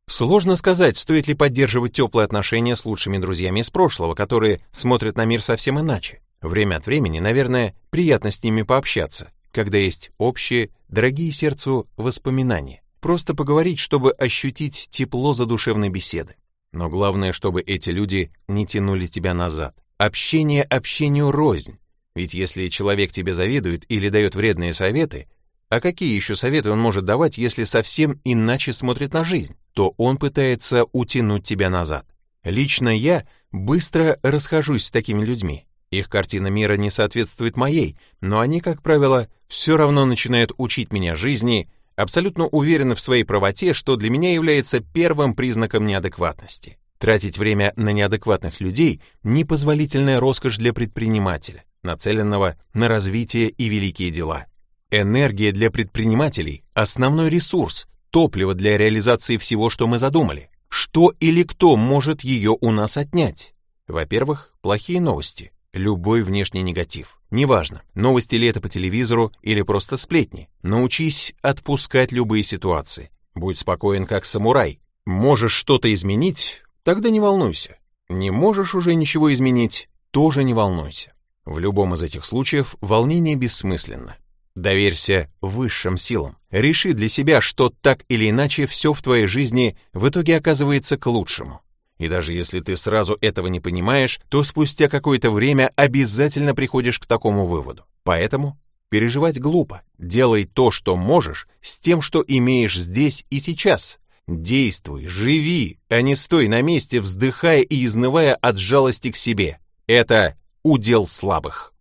Сложно сказать, стоит ли поддерживать теплые отношения с лучшими друзьями из прошлого, которые смотрят на мир совсем иначе. Время от времени, наверное, приятно с ними пообщаться, когда есть общие, дорогие сердцу воспоминания. Просто поговорить, чтобы ощутить тепло задушевной беседы. Но главное, чтобы эти люди не тянули тебя назад. Общение общению рознь. Ведь если человек тебе завидует или дает вредные советы, а какие еще советы он может давать, если совсем иначе смотрит на жизнь? То он пытается утянуть тебя назад. Лично я быстро расхожусь с такими людьми. Их картина мира не соответствует моей, но они, как правило, все равно начинают учить меня жизни, абсолютно уверены в своей правоте, что для меня является первым признаком неадекватности. Тратить время на неадекватных людей – непозволительная роскошь для предпринимателя, нацеленного на развитие и великие дела. Энергия для предпринимателей – основной ресурс, топливо для реализации всего, что мы задумали. Что или кто может ее у нас отнять? Во-первых, плохие новости, любой внешний негатив. Неважно, новости ли это по телевизору или просто сплетни. Научись отпускать любые ситуации. Будь спокоен, как самурай. Можешь что-то изменить? Тогда не волнуйся. Не можешь уже ничего изменить? Тоже не волнуйся. В любом из этих случаев волнение бессмысленно. Доверься высшим силам. Реши для себя, что так или иначе все в твоей жизни в итоге оказывается к лучшему. И даже если ты сразу этого не понимаешь, то спустя какое-то время обязательно приходишь к такому выводу. Поэтому переживать глупо. Делай то, что можешь, с тем, что имеешь здесь и сейчас. Действуй, живи, а не стой на месте, вздыхая и изнывая от жалости к себе. Это удел слабых.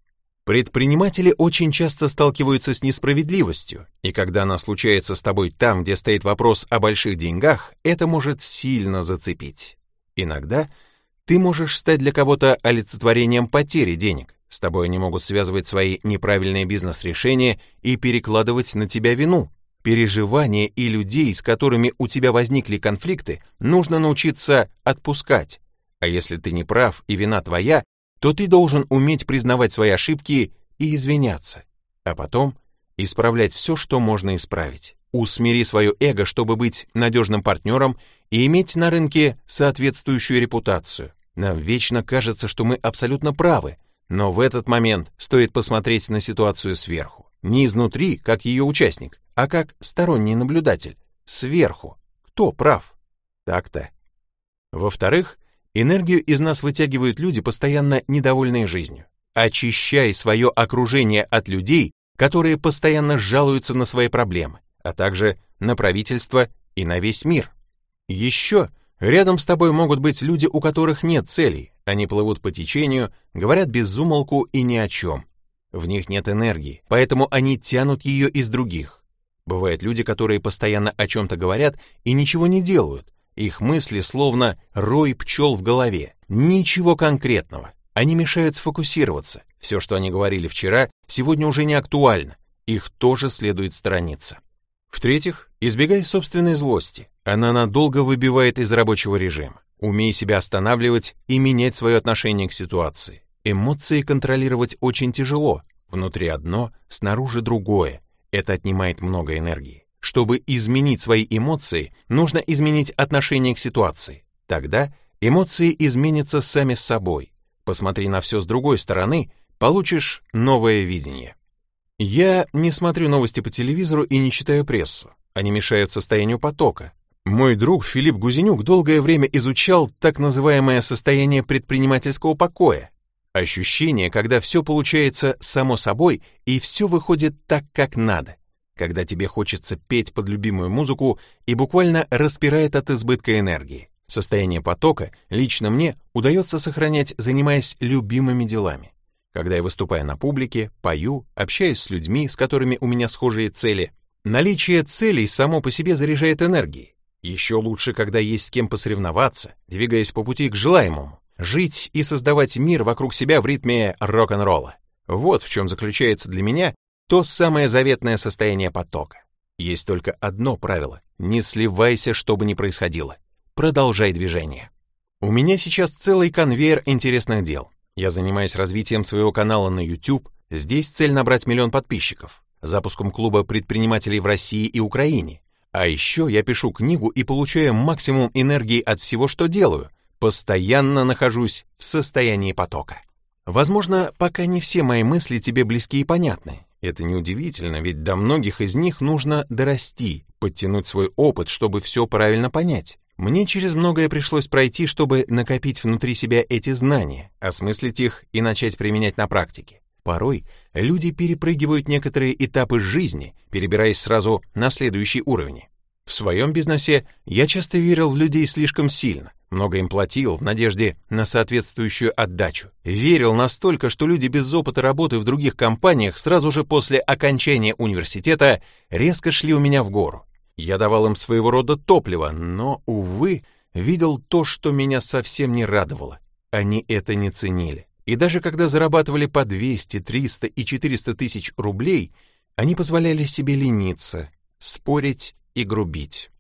Предприниматели очень часто сталкиваются с несправедливостью, и когда она случается с тобой там, где стоит вопрос о больших деньгах, это может сильно зацепить. Иногда ты можешь стать для кого-то олицетворением потери денег. С тобой они могут связывать свои неправильные бизнес-решения и перекладывать на тебя вину. Переживания и людей, с которыми у тебя возникли конфликты, нужно научиться отпускать. А если ты не прав и вина твоя, то ты должен уметь признавать свои ошибки и извиняться, а потом исправлять все, что можно исправить. Усмири свое эго, чтобы быть надежным партнером и иметь на рынке соответствующую репутацию. Нам вечно кажется, что мы абсолютно правы, но в этот момент стоит посмотреть на ситуацию сверху. Не изнутри, как ее участник, а как сторонний наблюдатель. Сверху. Кто прав? Так-то. Во-вторых, Энергию из нас вытягивают люди, постоянно недовольные жизнью. Очищай свое окружение от людей, которые постоянно жалуются на свои проблемы, а также на правительство и на весь мир. Еще рядом с тобой могут быть люди, у которых нет целей, они плывут по течению, говорят без умолку и ни о чем. В них нет энергии, поэтому они тянут ее из других. Бывают люди, которые постоянно о чем-то говорят и ничего не делают, их мысли словно рой пчел в голове. Ничего конкретного. Они мешают сфокусироваться. Все, что они говорили вчера, сегодня уже не актуально. Их тоже следует сторониться. В-третьих, избегай собственной злости. Она надолго выбивает из рабочего режима. Умей себя останавливать и менять свое отношение к ситуации. Эмоции контролировать очень тяжело. Внутри одно, снаружи другое. Это отнимает много энергии. Чтобы изменить свои эмоции, нужно изменить отношение к ситуации. Тогда эмоции изменятся сами с собой. Посмотри на все с другой стороны, получишь новое видение. Я не смотрю новости по телевизору и не читаю прессу. Они мешают состоянию потока. Мой друг Филипп Гузенюк долгое время изучал так называемое состояние предпринимательского покоя. Ощущение, когда все получается само собой и все выходит так, как надо. Когда тебе хочется петь под любимую музыку и буквально распирает от избытка энергии. Состояние потока лично мне удается сохранять, занимаясь любимыми делами. Когда я выступаю на публике, пою, общаюсь с людьми, с которыми у меня схожие цели. Наличие целей само по себе заряжает энергией. Еще лучше, когда есть с кем посоревноваться, двигаясь по пути к желаемому, жить и создавать мир вокруг себя в ритме рок-н-ролла. Вот в чем заключается для меня то самое заветное состояние потока. Есть только одно правило — не сливайся, что бы ни происходило. Продолжай движение. У меня сейчас целый конвейер интересных дел. Я занимаюсь развитием своего канала на YouTube, здесь цель набрать миллион подписчиков, запуском клуба предпринимателей в России и Украине, а еще я пишу книгу и получаю максимум энергии от всего, что делаю. Постоянно нахожусь в состоянии потока. Возможно, пока не все мои мысли тебе близки и понятны. Это неудивительно, ведь до многих из них нужно дорасти, подтянуть свой опыт, чтобы все правильно понять. Мне через многое пришлось пройти, чтобы накопить внутри себя эти знания, осмыслить их и начать применять на практике. Порой люди перепрыгивают некоторые этапы жизни, перебираясь сразу на следующий уровень. В своем бизнесе я часто верил в людей слишком сильно, много им платил в надежде на соответствующую отдачу. Верил настолько, что люди без опыта работы в других компаниях сразу же после окончания университета резко шли у меня в гору. Я давал им своего рода топливо, но, увы, видел то, что меня совсем не радовало. Они это не ценили. И даже когда зарабатывали по 200, 300 и 400 тысяч рублей, они позволяли себе лениться, спорить и грубить.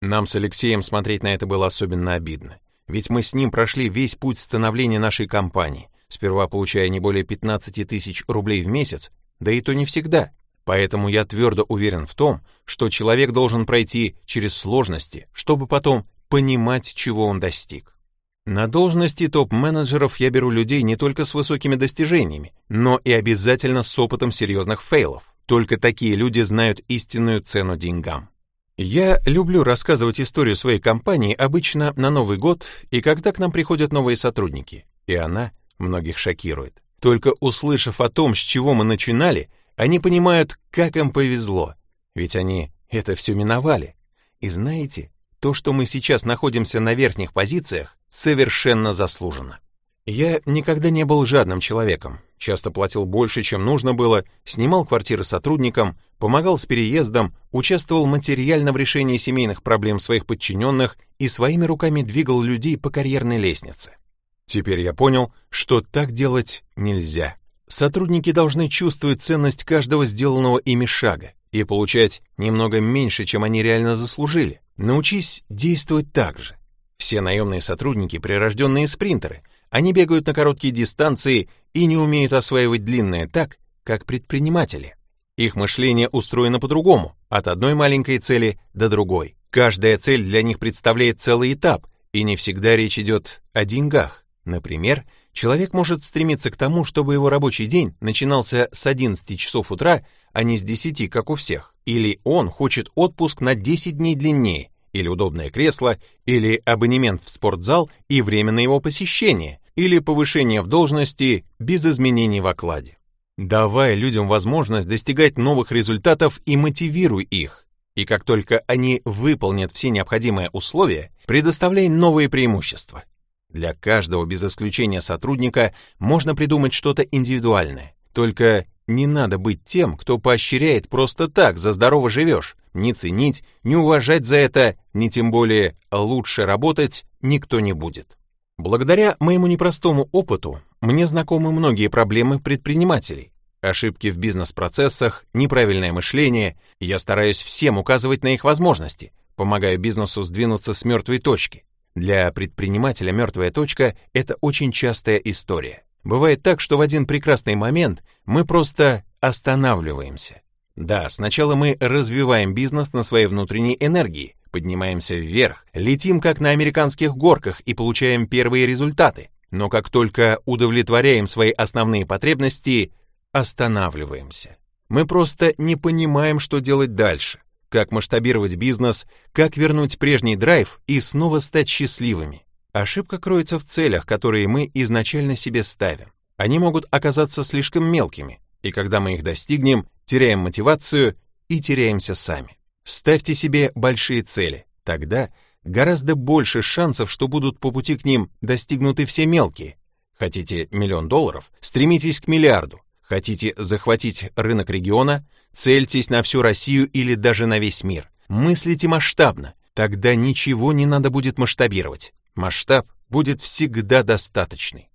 Нам с Алексеем смотреть на это было особенно обидно, ведь мы с ним прошли весь путь становления нашей компании, сперва получая не более 15 тысяч рублей в месяц, да и то не всегда. Поэтому я твердо уверен в том, что человек должен пройти через сложности, чтобы потом понимать, чего он достиг. На должности топ-менеджеров я беру людей не только с высокими достижениями, но и обязательно с опытом серьезных фейлов. Только такие люди знают истинную цену деньгам. Я люблю рассказывать историю своей компании обычно на Новый год и когда к нам приходят новые сотрудники, и она многих шокирует. Только услышав о том, с чего мы начинали, они понимают, как им повезло, ведь они это все миновали. И знаете, то, что мы сейчас находимся на верхних позициях, совершенно заслуженно. Я никогда не был жадным человеком, часто платил больше, чем нужно было, снимал квартиры сотрудникам, помогал с переездом, участвовал материально в решении семейных проблем своих подчиненных и своими руками двигал людей по карьерной лестнице. Теперь я понял, что так делать нельзя. Сотрудники должны чувствовать ценность каждого сделанного ими шага и получать немного меньше, чем они реально заслужили. Научись действовать так же. Все наемные сотрудники — прирожденные спринтеры. Они бегают на короткие дистанции и не умеют осваивать длинные так, как предприниматели. Их мышление устроено по-другому, от одной маленькой цели до другой. Каждая цель для них представляет целый этап, и не всегда речь идет о деньгах. Например, человек может стремиться к тому, чтобы его рабочий день начинался с 11 часов утра, а не с 10, как у всех. Или он хочет отпуск на 10 дней длиннее, или удобное кресло, или абонемент в спортзал и время на его посещение, или повышение в должности без изменений в окладе. Давай людям возможность достигать новых результатов и мотивируй их. И как только они выполнят все необходимые условия, предоставляй новые преимущества. Для каждого без исключения сотрудника можно придумать что-то индивидуальное. Только не надо быть тем, кто поощряет просто так, за здорово живешь, не ценить, не уважать за это, ни тем более лучше работать никто не будет. Благодаря моему непростому опыту мне знакомы многие проблемы предпринимателей. Ошибки в бизнес-процессах, неправильное мышление. Я стараюсь всем указывать на их возможности, помогаю бизнесу сдвинуться с мертвой точки. Для предпринимателя мертвая точка – это очень частая история. Бывает так, что в один прекрасный момент мы просто останавливаемся. Да, сначала мы развиваем бизнес на своей внутренней энергии, поднимаемся вверх, летим как на американских горках и получаем первые результаты. Но как только удовлетворяем свои основные потребности, останавливаемся. Мы просто не понимаем, что делать дальше. Как масштабировать бизнес, как вернуть прежний драйв и снова стать счастливыми. Ошибка кроется в целях, которые мы изначально себе ставим. Они могут оказаться слишком мелкими, и когда мы их достигнем, теряем мотивацию и теряемся сами. Ставьте себе большие цели, тогда гораздо больше шансов, что будут по пути к ним достигнуты все мелкие. Хотите миллион долларов? Стремитесь к миллиарду. Хотите захватить рынок региона? Цельтесь на всю Россию или даже на весь мир. Мыслите масштабно, тогда ничего не надо будет масштабировать. Масштаб будет всегда достаточный.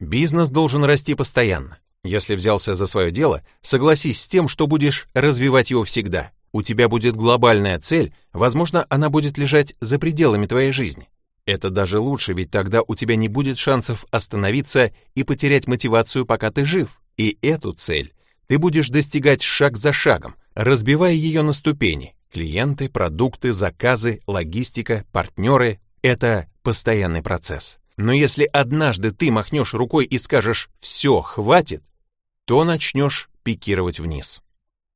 Бизнес должен расти постоянно. Если взялся за свое дело, согласись с тем, что будешь развивать его всегда. У тебя будет глобальная цель, возможно, она будет лежать за пределами твоей жизни. Это даже лучше, ведь тогда у тебя не будет шансов остановиться и потерять мотивацию, пока ты жив. И эту цель ты будешь достигать шаг за шагом, разбивая ее на ступени. Клиенты, продукты, заказы, логистика, партнеры — это постоянный процесс. Но если однажды ты махнешь рукой и скажешь «все, хватит», то начнешь пикировать вниз.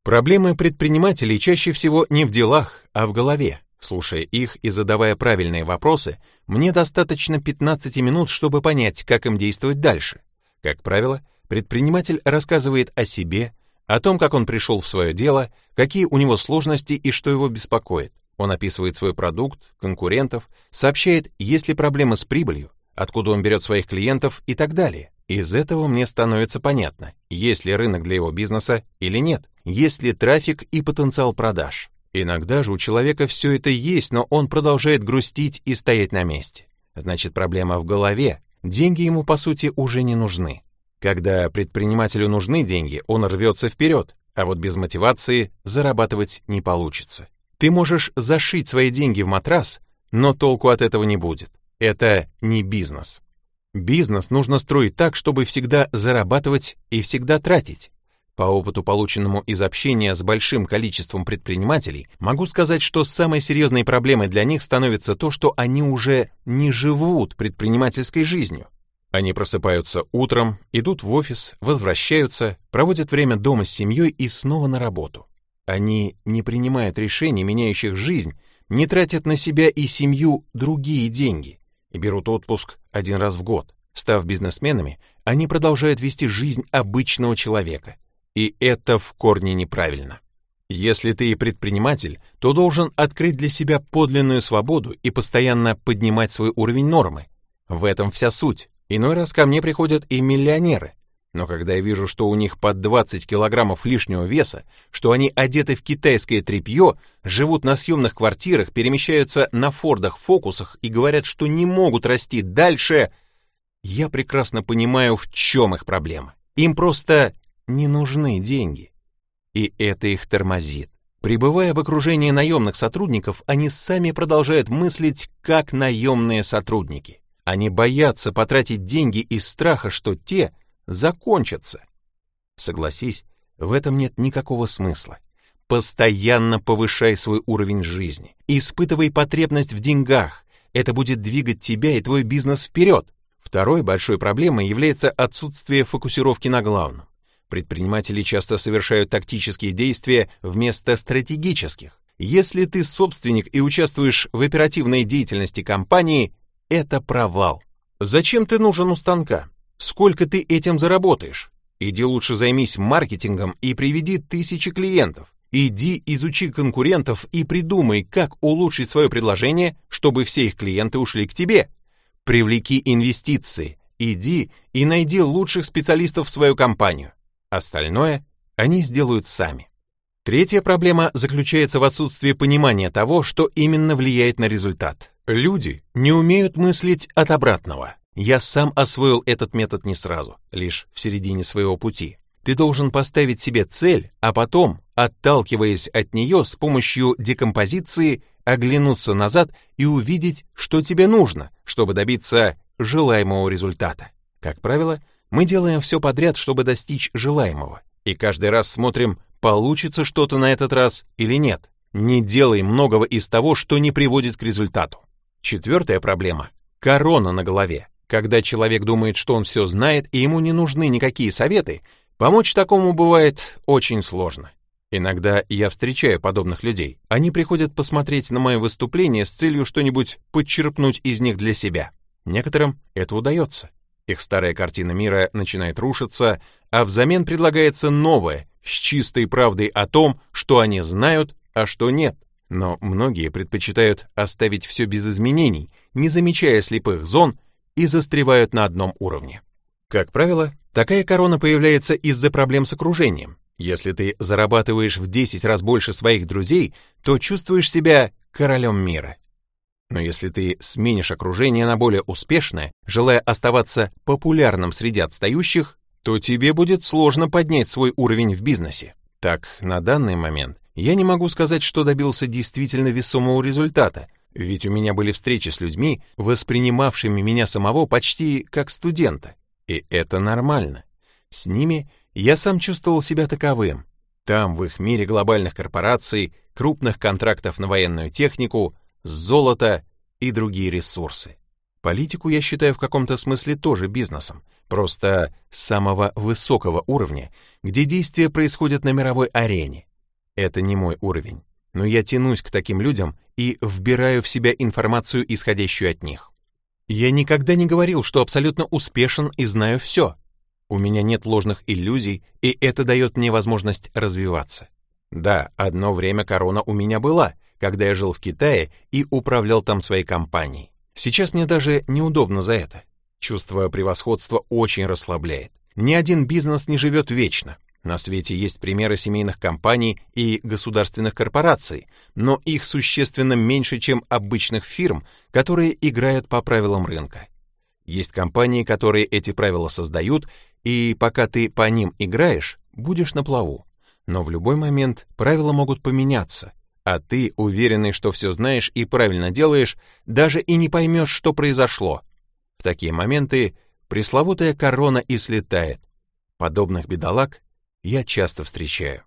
Проблемы предпринимателей чаще всего не в делах, а в голове. Слушая их и задавая правильные вопросы, мне достаточно 15 минут, чтобы понять, как им действовать дальше. Как правило, предприниматель рассказывает о себе, о том, как он пришел в свое дело, какие у него сложности и что его беспокоит. Он описывает свой продукт, конкурентов, сообщает, есть ли проблемы с прибылью, откуда он берет своих клиентов и так далее. Из этого мне становится понятно, есть ли рынок для его бизнеса или нет, есть ли трафик и потенциал продаж. Иногда же у человека все это есть, но он продолжает грустить и стоять на месте. Значит, проблема в голове. Деньги ему, по сути, уже не нужны. Когда предпринимателю нужны деньги, он рвется вперед, а вот без мотивации зарабатывать не получится. Ты можешь зашить свои деньги в матрас, но толку от этого не будет. Это не бизнес. Бизнес нужно строить так, чтобы всегда зарабатывать и всегда тратить. По опыту, полученному из общения с большим количеством предпринимателей, могу сказать, что самой серьезной проблемой для них становится то, что они уже не живут предпринимательской жизнью. Они просыпаются утром, идут в офис, возвращаются, проводят время дома с семьей и снова на работу. Они не принимают решений, меняющих жизнь, не тратят на себя и семью другие деньги и берут отпуск один раз в год. Став бизнесменами, они продолжают вести жизнь обычного человека. И это в корне неправильно. Если ты и предприниматель, то должен открыть для себя подлинную свободу и постоянно поднимать свой уровень нормы. В этом вся суть. Иной раз ко мне приходят и миллионеры. Но когда я вижу, что у них под 20 килограммов лишнего веса, что они одеты в китайское тряпье, живут на съемных квартирах, перемещаются на фордах-фокусах и говорят, что не могут расти дальше, я прекрасно понимаю, в чем их проблема. Им просто не нужны деньги. И это их тормозит. Прибывая в окружении наемных сотрудников, они сами продолжают мыслить как наемные сотрудники. Они боятся потратить деньги из страха, что те закончатся. Согласись, в этом нет никакого смысла. Постоянно повышай свой уровень жизни, испытывай потребность в деньгах. Это будет двигать тебя и твой бизнес вперед. Второй большой проблемой является отсутствие фокусировки на главном. Предприниматели часто совершают тактические действия вместо стратегических. Если ты собственник и участвуешь в оперативной деятельности компании, это провал. Зачем ты нужен у станка? Сколько ты этим заработаешь? Иди лучше займись маркетингом и приведи тысячи клиентов. Иди изучи конкурентов и придумай, как улучшить свое предложение, чтобы все их клиенты ушли к тебе. Привлеки инвестиции. Иди и найди лучших специалистов в свою компанию. Остальное они сделают сами. Третья проблема заключается в отсутствии понимания того, что именно влияет на результат. Люди не умеют мыслить от обратного. Я сам освоил этот метод не сразу, лишь в середине своего пути. Ты должен поставить себе цель, а потом, отталкиваясь от нее с помощью декомпозиции, оглянуться назад и увидеть, что тебе нужно, чтобы добиться желаемого результата. Как правило, мы делаем все подряд, чтобы достичь желаемого, и каждый раз смотрим, получится что-то на этот раз или нет. Не делай многого из того, что не приводит к результату. Четвертая проблема – корона на голове. Когда человек думает, что он все знает и ему не нужны никакие советы, помочь такому бывает очень сложно. Иногда я встречаю подобных людей. Они приходят посмотреть на мое выступление с целью что-нибудь подчерпнуть из них для себя. Некоторым это удается. Их старая картина мира начинает рушиться, а взамен предлагается новая, с чистой правдой о том, что они знают, а что нет. Но многие предпочитают оставить все без изменений, не замечая слепых зон, и застревают на одном уровне. Как правило, такая корона появляется из-за проблем с окружением. Если ты зарабатываешь в 10 раз больше своих друзей, то чувствуешь себя королем мира. Но если ты сменишь окружение на более успешное, желая оставаться популярным среди отстающих, то тебе будет сложно поднять свой уровень в бизнесе. Так, на данный момент я не могу сказать, что добился действительно весомого результата, ведь у меня были встречи с людьми, воспринимавшими меня самого почти как студента. И это нормально. С ними я сам чувствовал себя таковым. Там, в их мире глобальных корпораций, крупных контрактов на военную технику, золото и другие ресурсы. Политику я считаю в каком-то смысле тоже бизнесом, просто самого высокого уровня, где действия происходят на мировой арене. Это не мой уровень, но я тянусь к таким людям и вбираю в себя информацию, исходящую от них. Я никогда не говорил, что абсолютно успешен и знаю все. У меня нет ложных иллюзий, и это дает мне возможность развиваться. Да, одно время корона у меня была, когда я жил в Китае и управлял там своей компанией. Сейчас мне даже неудобно за это. Чувство превосходства очень расслабляет. Ни один бизнес не живет вечно. На свете есть примеры семейных компаний и государственных корпораций, но их существенно меньше, чем обычных фирм, которые играют по правилам рынка. Есть компании, которые эти правила создают и пока ты по ним играешь, будешь на плаву. Но в любой момент правила могут поменяться, а ты, уверенный, что все знаешь и правильно делаешь, даже и не поймешь, что произошло. В такие моменты пресловутая корона и слетает. Подобных бедолаг я часто встречаю.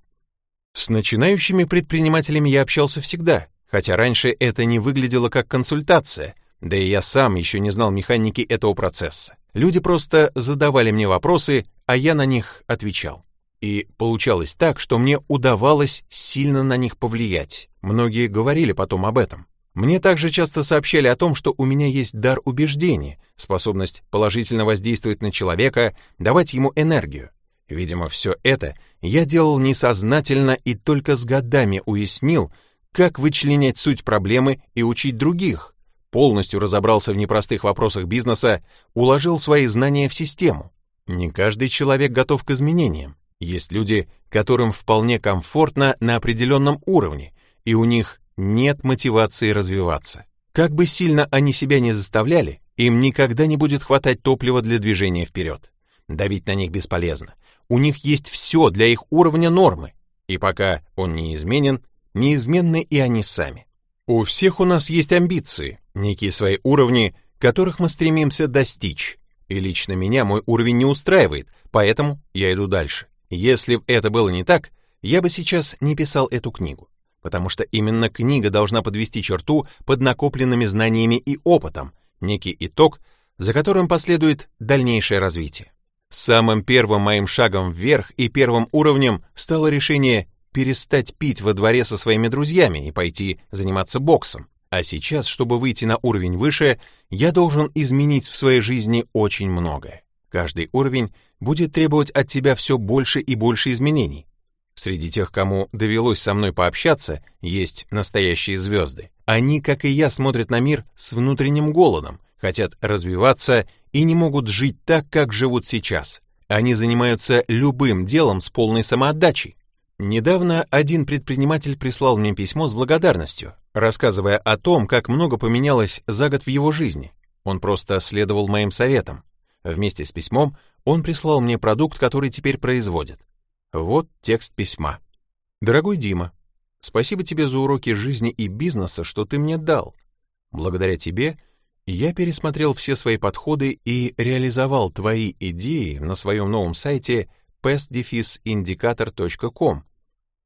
С начинающими предпринимателями я общался всегда, хотя раньше это не выглядело как консультация, да и я сам еще не знал механики этого процесса. Люди просто задавали мне вопросы, а я на них отвечал. И получалось так, что мне удавалось сильно на них повлиять. Многие говорили потом об этом. Мне также часто сообщали о том, что у меня есть дар убеждения, способность положительно воздействовать на человека, давать ему энергию. Видимо, все это я делал несознательно и только с годами уяснил, как вычленять суть проблемы и учить других, полностью разобрался в непростых вопросах бизнеса, уложил свои знания в систему. Не каждый человек готов к изменениям. Есть люди, которым вполне комфортно на определенном уровне, и у них нет мотивации развиваться. Как бы сильно они себя не заставляли, им никогда не будет хватать топлива для движения вперед. Давить на них бесполезно. У них есть все для их уровня нормы, и пока он не изменен, неизменны и они сами. У всех у нас есть амбиции, некие свои уровни, которых мы стремимся достичь. И лично меня мой уровень не устраивает, поэтому я иду дальше. Если бы это было не так, я бы сейчас не писал эту книгу, потому что именно книга должна подвести черту под накопленными знаниями и опытом, некий итог, за которым последует дальнейшее развитие. Самым первым моим шагом вверх и первым уровнем стало решение перестать пить во дворе со своими друзьями и пойти заниматься боксом. А сейчас, чтобы выйти на уровень выше, я должен изменить в своей жизни очень многое. Каждый уровень будет требовать от тебя все больше и больше изменений. Среди тех, кому довелось со мной пообщаться, есть настоящие звезды. Они, как и я, смотрят на мир с внутренним голодом, хотят развиваться и не могут жить так, как живут сейчас. Они занимаются любым делом с полной самоотдачей. Недавно один предприниматель прислал мне письмо с благодарностью, рассказывая о том, как много поменялось за год в его жизни. Он просто следовал моим советам. Вместе с письмом он прислал мне продукт, который теперь производит. Вот текст письма. Дорогой Дима, спасибо тебе за уроки жизни и бизнеса, что ты мне дал. Благодаря тебе я пересмотрел все свои подходы и реализовал твои идеи на своем новом сайте pest-indicator.com,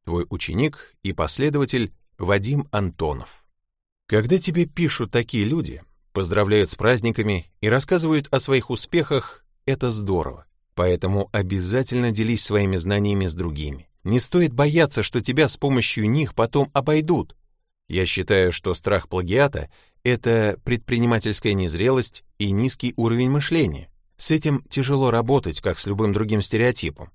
твой ученик и последователь Вадим Антонов. Когда тебе пишут такие люди, поздравляют с праздниками и рассказывают о своих успехах, это здорово. Поэтому обязательно делись своими знаниями с другими. Не стоит бояться, что тебя с помощью них потом обойдут. Я считаю, что страх плагиата — это предпринимательская незрелость и низкий уровень мышления. С этим тяжело работать, как с любым другим стереотипом.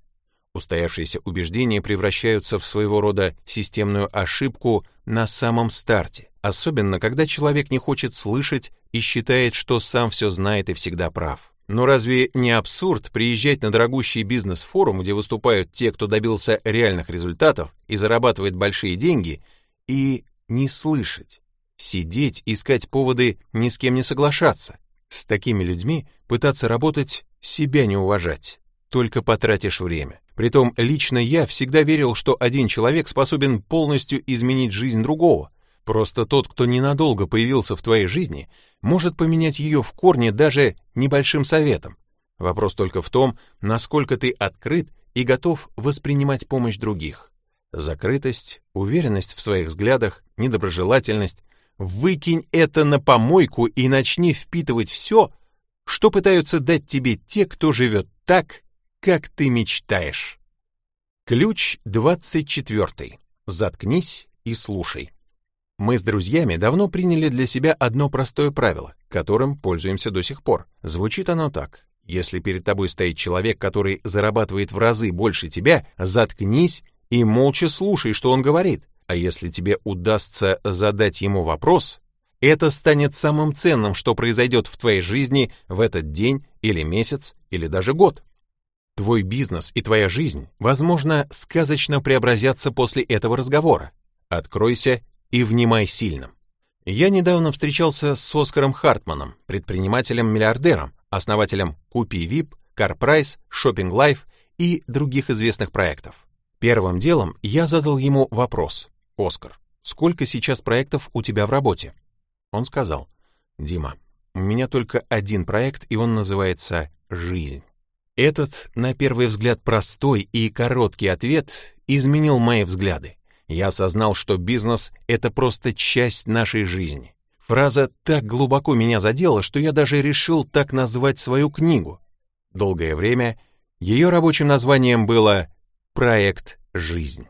Устоявшиеся убеждения превращаются в своего рода системную ошибку на самом старте, особенно когда человек не хочет слышать и считает, что сам все знает и всегда прав. Но разве не абсурд приезжать на дорогущий бизнес-форум, где выступают те, кто добился реальных результатов и зарабатывает большие деньги, и не слышать, сидеть, искать поводы ни с кем не соглашаться? С такими людьми пытаться работать, себя не уважать, только потратишь время. Притом лично я всегда верил, что один человек способен полностью изменить жизнь другого. Просто тот, кто ненадолго появился в твоей жизни, может поменять ее в корне даже небольшим советом. Вопрос только в том, насколько ты открыт и готов воспринимать помощь других. Закрытость, уверенность в своих взглядах, недоброжелательность. Выкинь это на помойку и начни впитывать все, что пытаются дать тебе те, кто живет так, как ты мечтаешь. Ключ 24. Заткнись и слушай. Мы с друзьями давно приняли для себя одно простое правило, которым пользуемся до сих пор. Звучит оно так. Если перед тобой стоит человек, который зарабатывает в разы больше тебя, заткнись и молча слушай, что он говорит. А если тебе удастся задать ему вопрос, это станет самым ценным, что произойдет в твоей жизни в этот день или месяц или даже год. Твой бизнес и твоя жизнь, возможно, сказочно преобразятся после этого разговора. Откройся и внимай сильным. Я недавно встречался с Оскаром Хартманом, предпринимателем-миллиардером, основателем Купи Вип, CarPrice, Shopping Life и других известных проектов. Первым делом я задал ему вопрос. «Оскар, сколько сейчас проектов у тебя в работе?» Он сказал, «Дима, у меня только один проект, и он называется «Жизнь». Этот, на первый взгляд, простой и короткий ответ изменил мои взгляды. Я осознал, что бизнес — это просто часть нашей жизни. Фраза так глубоко меня задела, что я даже решил так назвать свою книгу. Долгое время ее рабочим названием было «Проект «Жизнь».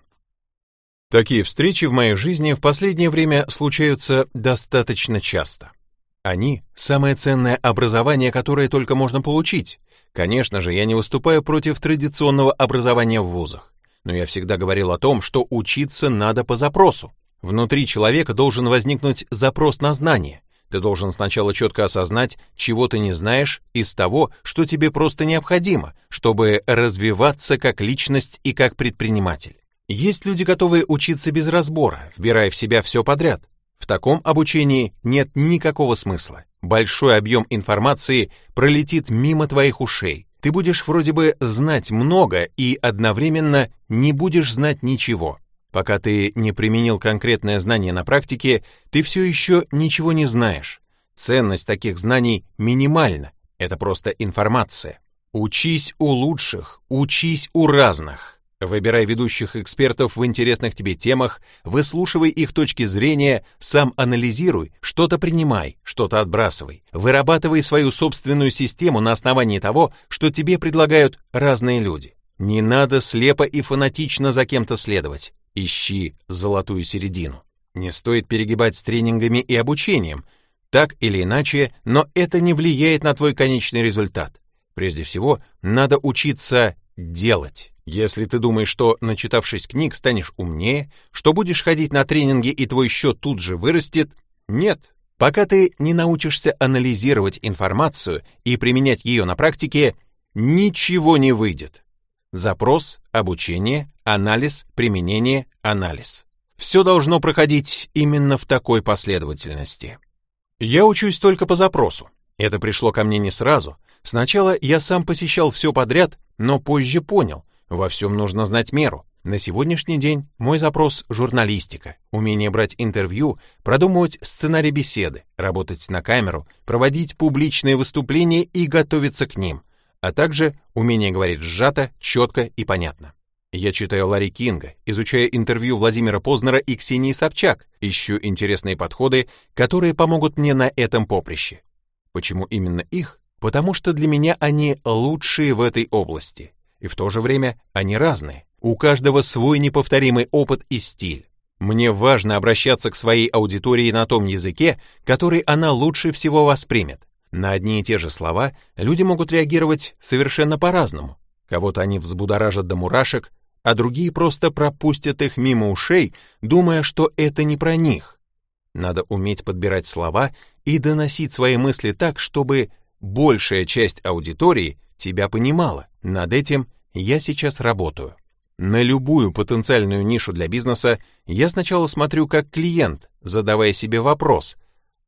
Такие встречи в моей жизни в последнее время случаются достаточно часто. Они — самое ценное образование, которое только можно получить, Конечно же, я не выступаю против традиционного образования в вузах, но я всегда говорил о том, что учиться надо по запросу. Внутри человека должен возникнуть запрос на знание. Ты должен сначала четко осознать, чего ты не знаешь из того, что тебе просто необходимо, чтобы развиваться как личность и как предприниматель. Есть люди, готовые учиться без разбора, вбирая в себя все подряд. В таком обучении нет никакого смысла. Большой объем информации пролетит мимо твоих ушей. Ты будешь вроде бы знать много и одновременно не будешь знать ничего. Пока ты не применил конкретное знание на практике, ты все еще ничего не знаешь. Ценность таких знаний минимальна. Это просто информация. Учись у лучших, учись у разных. Выбирай ведущих экспертов в интересных тебе темах, выслушивай их точки зрения, сам анализируй, что-то принимай, что-то отбрасывай. Вырабатывай свою собственную систему на основании того, что тебе предлагают разные люди. Не надо слепо и фанатично за кем-то следовать. Ищи золотую середину. Не стоит перегибать с тренингами и обучением. Так или иначе, но это не влияет на твой конечный результат. Прежде всего, надо учиться делать. Если ты думаешь, что, начитавшись книг, станешь умнее, что будешь ходить на тренинги и твой счет тут же вырастет, нет. Пока ты не научишься анализировать информацию и применять ее на практике, ничего не выйдет. Запрос, обучение, анализ, применение, анализ. Все должно проходить именно в такой последовательности. Я учусь только по запросу. Это пришло ко мне не сразу. Сначала я сам посещал все подряд, но позже понял, во всем нужно знать меру. На сегодняшний день мой запрос — журналистика, умение брать интервью, продумывать сценарий беседы, работать на камеру, проводить публичные выступления и готовиться к ним, а также умение говорить сжато, четко и понятно. Я читаю Ларри Кинга, изучаю интервью Владимира Познера и Ксении Собчак, ищу интересные подходы, которые помогут мне на этом поприще. Почему именно их? Потому что для меня они лучшие в этой области и в то же время они разные. У каждого свой неповторимый опыт и стиль. Мне важно обращаться к своей аудитории на том языке, который она лучше всего воспримет. На одни и те же слова люди могут реагировать совершенно по-разному. Кого-то они взбудоражат до мурашек, а другие просто пропустят их мимо ушей, думая, что это не про них. Надо уметь подбирать слова и доносить свои мысли так, чтобы большая часть аудитории тебя понимала. Над этим я сейчас работаю. На любую потенциальную нишу для бизнеса я сначала смотрю как клиент, задавая себе вопрос,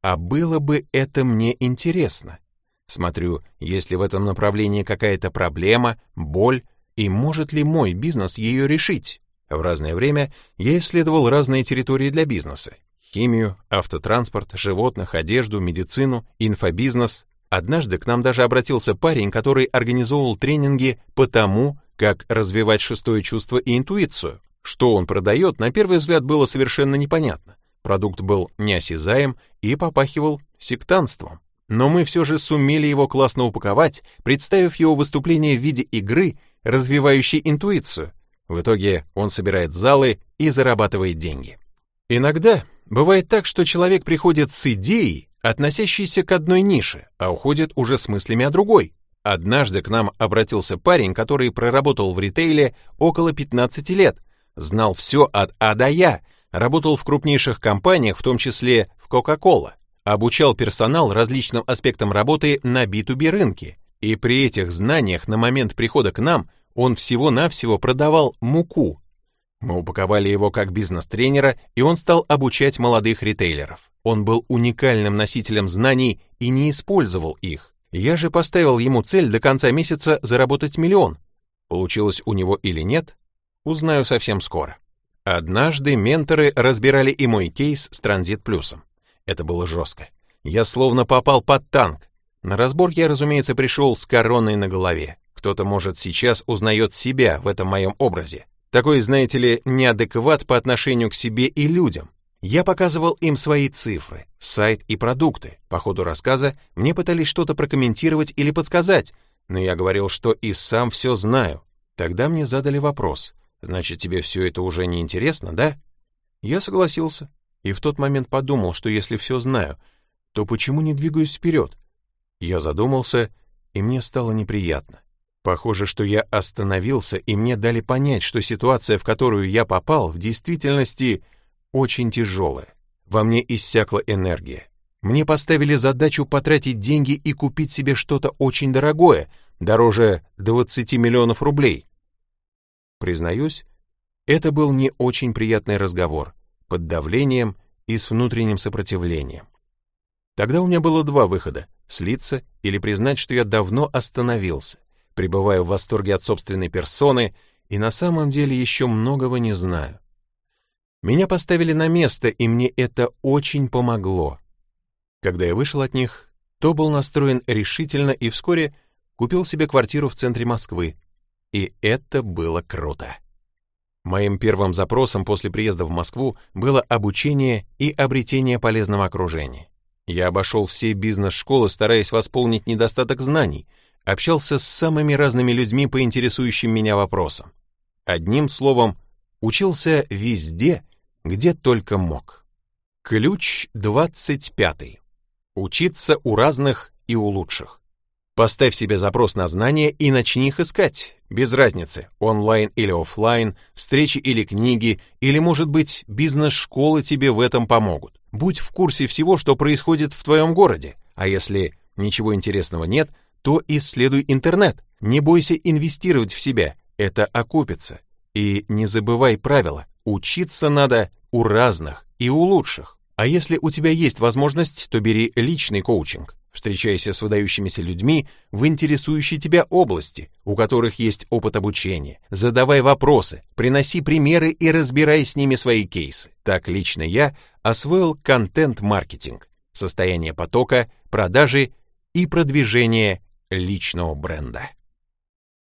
а было бы это мне интересно? Смотрю, есть ли в этом направлении какая-то проблема, боль, и может ли мой бизнес ее решить. В разное время я исследовал разные территории для бизнеса. Химию, автотранспорт, животных, одежду, медицину, инфобизнес. Однажды к нам даже обратился парень, который организовывал тренинги по тому, как развивать шестое чувство и интуицию. Что он продает, на первый взгляд было совершенно непонятно. Продукт был неосязаем и попахивал сектантством. Но мы все же сумели его классно упаковать, представив его выступление в виде игры, развивающей интуицию. В итоге он собирает залы и зарабатывает деньги. Иногда бывает так, что человек приходит с идеей, относящейся к одной нише, а уходит уже с мыслями о другой. Однажды к нам обратился парень, который проработал в ритейле около 15 лет, знал все от А до Я, работал в крупнейших компаниях, в том числе в Coca-Cola, обучал персонал различным аспектам работы на B2B рынке, и при этих знаниях на момент прихода к нам он всего-навсего продавал муку. Мы упаковали его как бизнес-тренера, и он стал обучать молодых ритейлеров. Он был уникальным носителем знаний и не использовал их. Я же поставил ему цель до конца месяца заработать миллион. Получилось у него или нет, узнаю совсем скоро. Однажды менторы разбирали и мой кейс с Транзит Плюсом. Это было жестко. Я словно попал под танк. На разбор я, разумеется, пришел с короной на голове. Кто-то, может, сейчас узнает себя в этом моем образе. Такой, знаете ли, неадекват по отношению к себе и людям. Я показывал им свои цифры, сайт и продукты. По ходу рассказа мне пытались что-то прокомментировать или подсказать, но я говорил, что и сам все знаю. Тогда мне задали вопрос. Значит, тебе все это уже не интересно, да? Я согласился и в тот момент подумал, что если все знаю, то почему не двигаюсь вперед? Я задумался, и мне стало неприятно. Похоже, что я остановился, и мне дали понять, что ситуация, в которую я попал, в действительности очень тяжелое. Во мне иссякла энергия. Мне поставили задачу потратить деньги и купить себе что-то очень дорогое, дороже 20 миллионов рублей. Признаюсь, это был не очень приятный разговор, под давлением и с внутренним сопротивлением. Тогда у меня было два выхода — слиться или признать, что я давно остановился, пребываю в восторге от собственной персоны и на самом деле еще многого не знаю. Меня поставили на место, и мне это очень помогло. Когда я вышел от них, то был настроен решительно и вскоре купил себе квартиру в центре Москвы. И это было круто. Моим первым запросом после приезда в Москву было обучение и обретение полезного окружения. Я обошел все бизнес-школы, стараясь восполнить недостаток знаний, общался с самыми разными людьми по интересующим меня вопросам. Одним словом, учился везде где только мог. Ключ 25. Учиться у разных и у лучших. Поставь себе запрос на знания и начни их искать. Без разницы, онлайн или офлайн, встречи или книги, или, может быть, бизнес-школы тебе в этом помогут. Будь в курсе всего, что происходит в твоем городе. А если ничего интересного нет, то исследуй интернет. Не бойся инвестировать в себя, это окупится. И не забывай правила. Учиться надо у разных и у лучших. А если у тебя есть возможность, то бери личный коучинг. Встречайся с выдающимися людьми в интересующей тебя области, у которых есть опыт обучения. Задавай вопросы, приноси примеры и разбирай с ними свои кейсы. Так лично я освоил контент-маркетинг, состояние потока, продажи и продвижение личного бренда.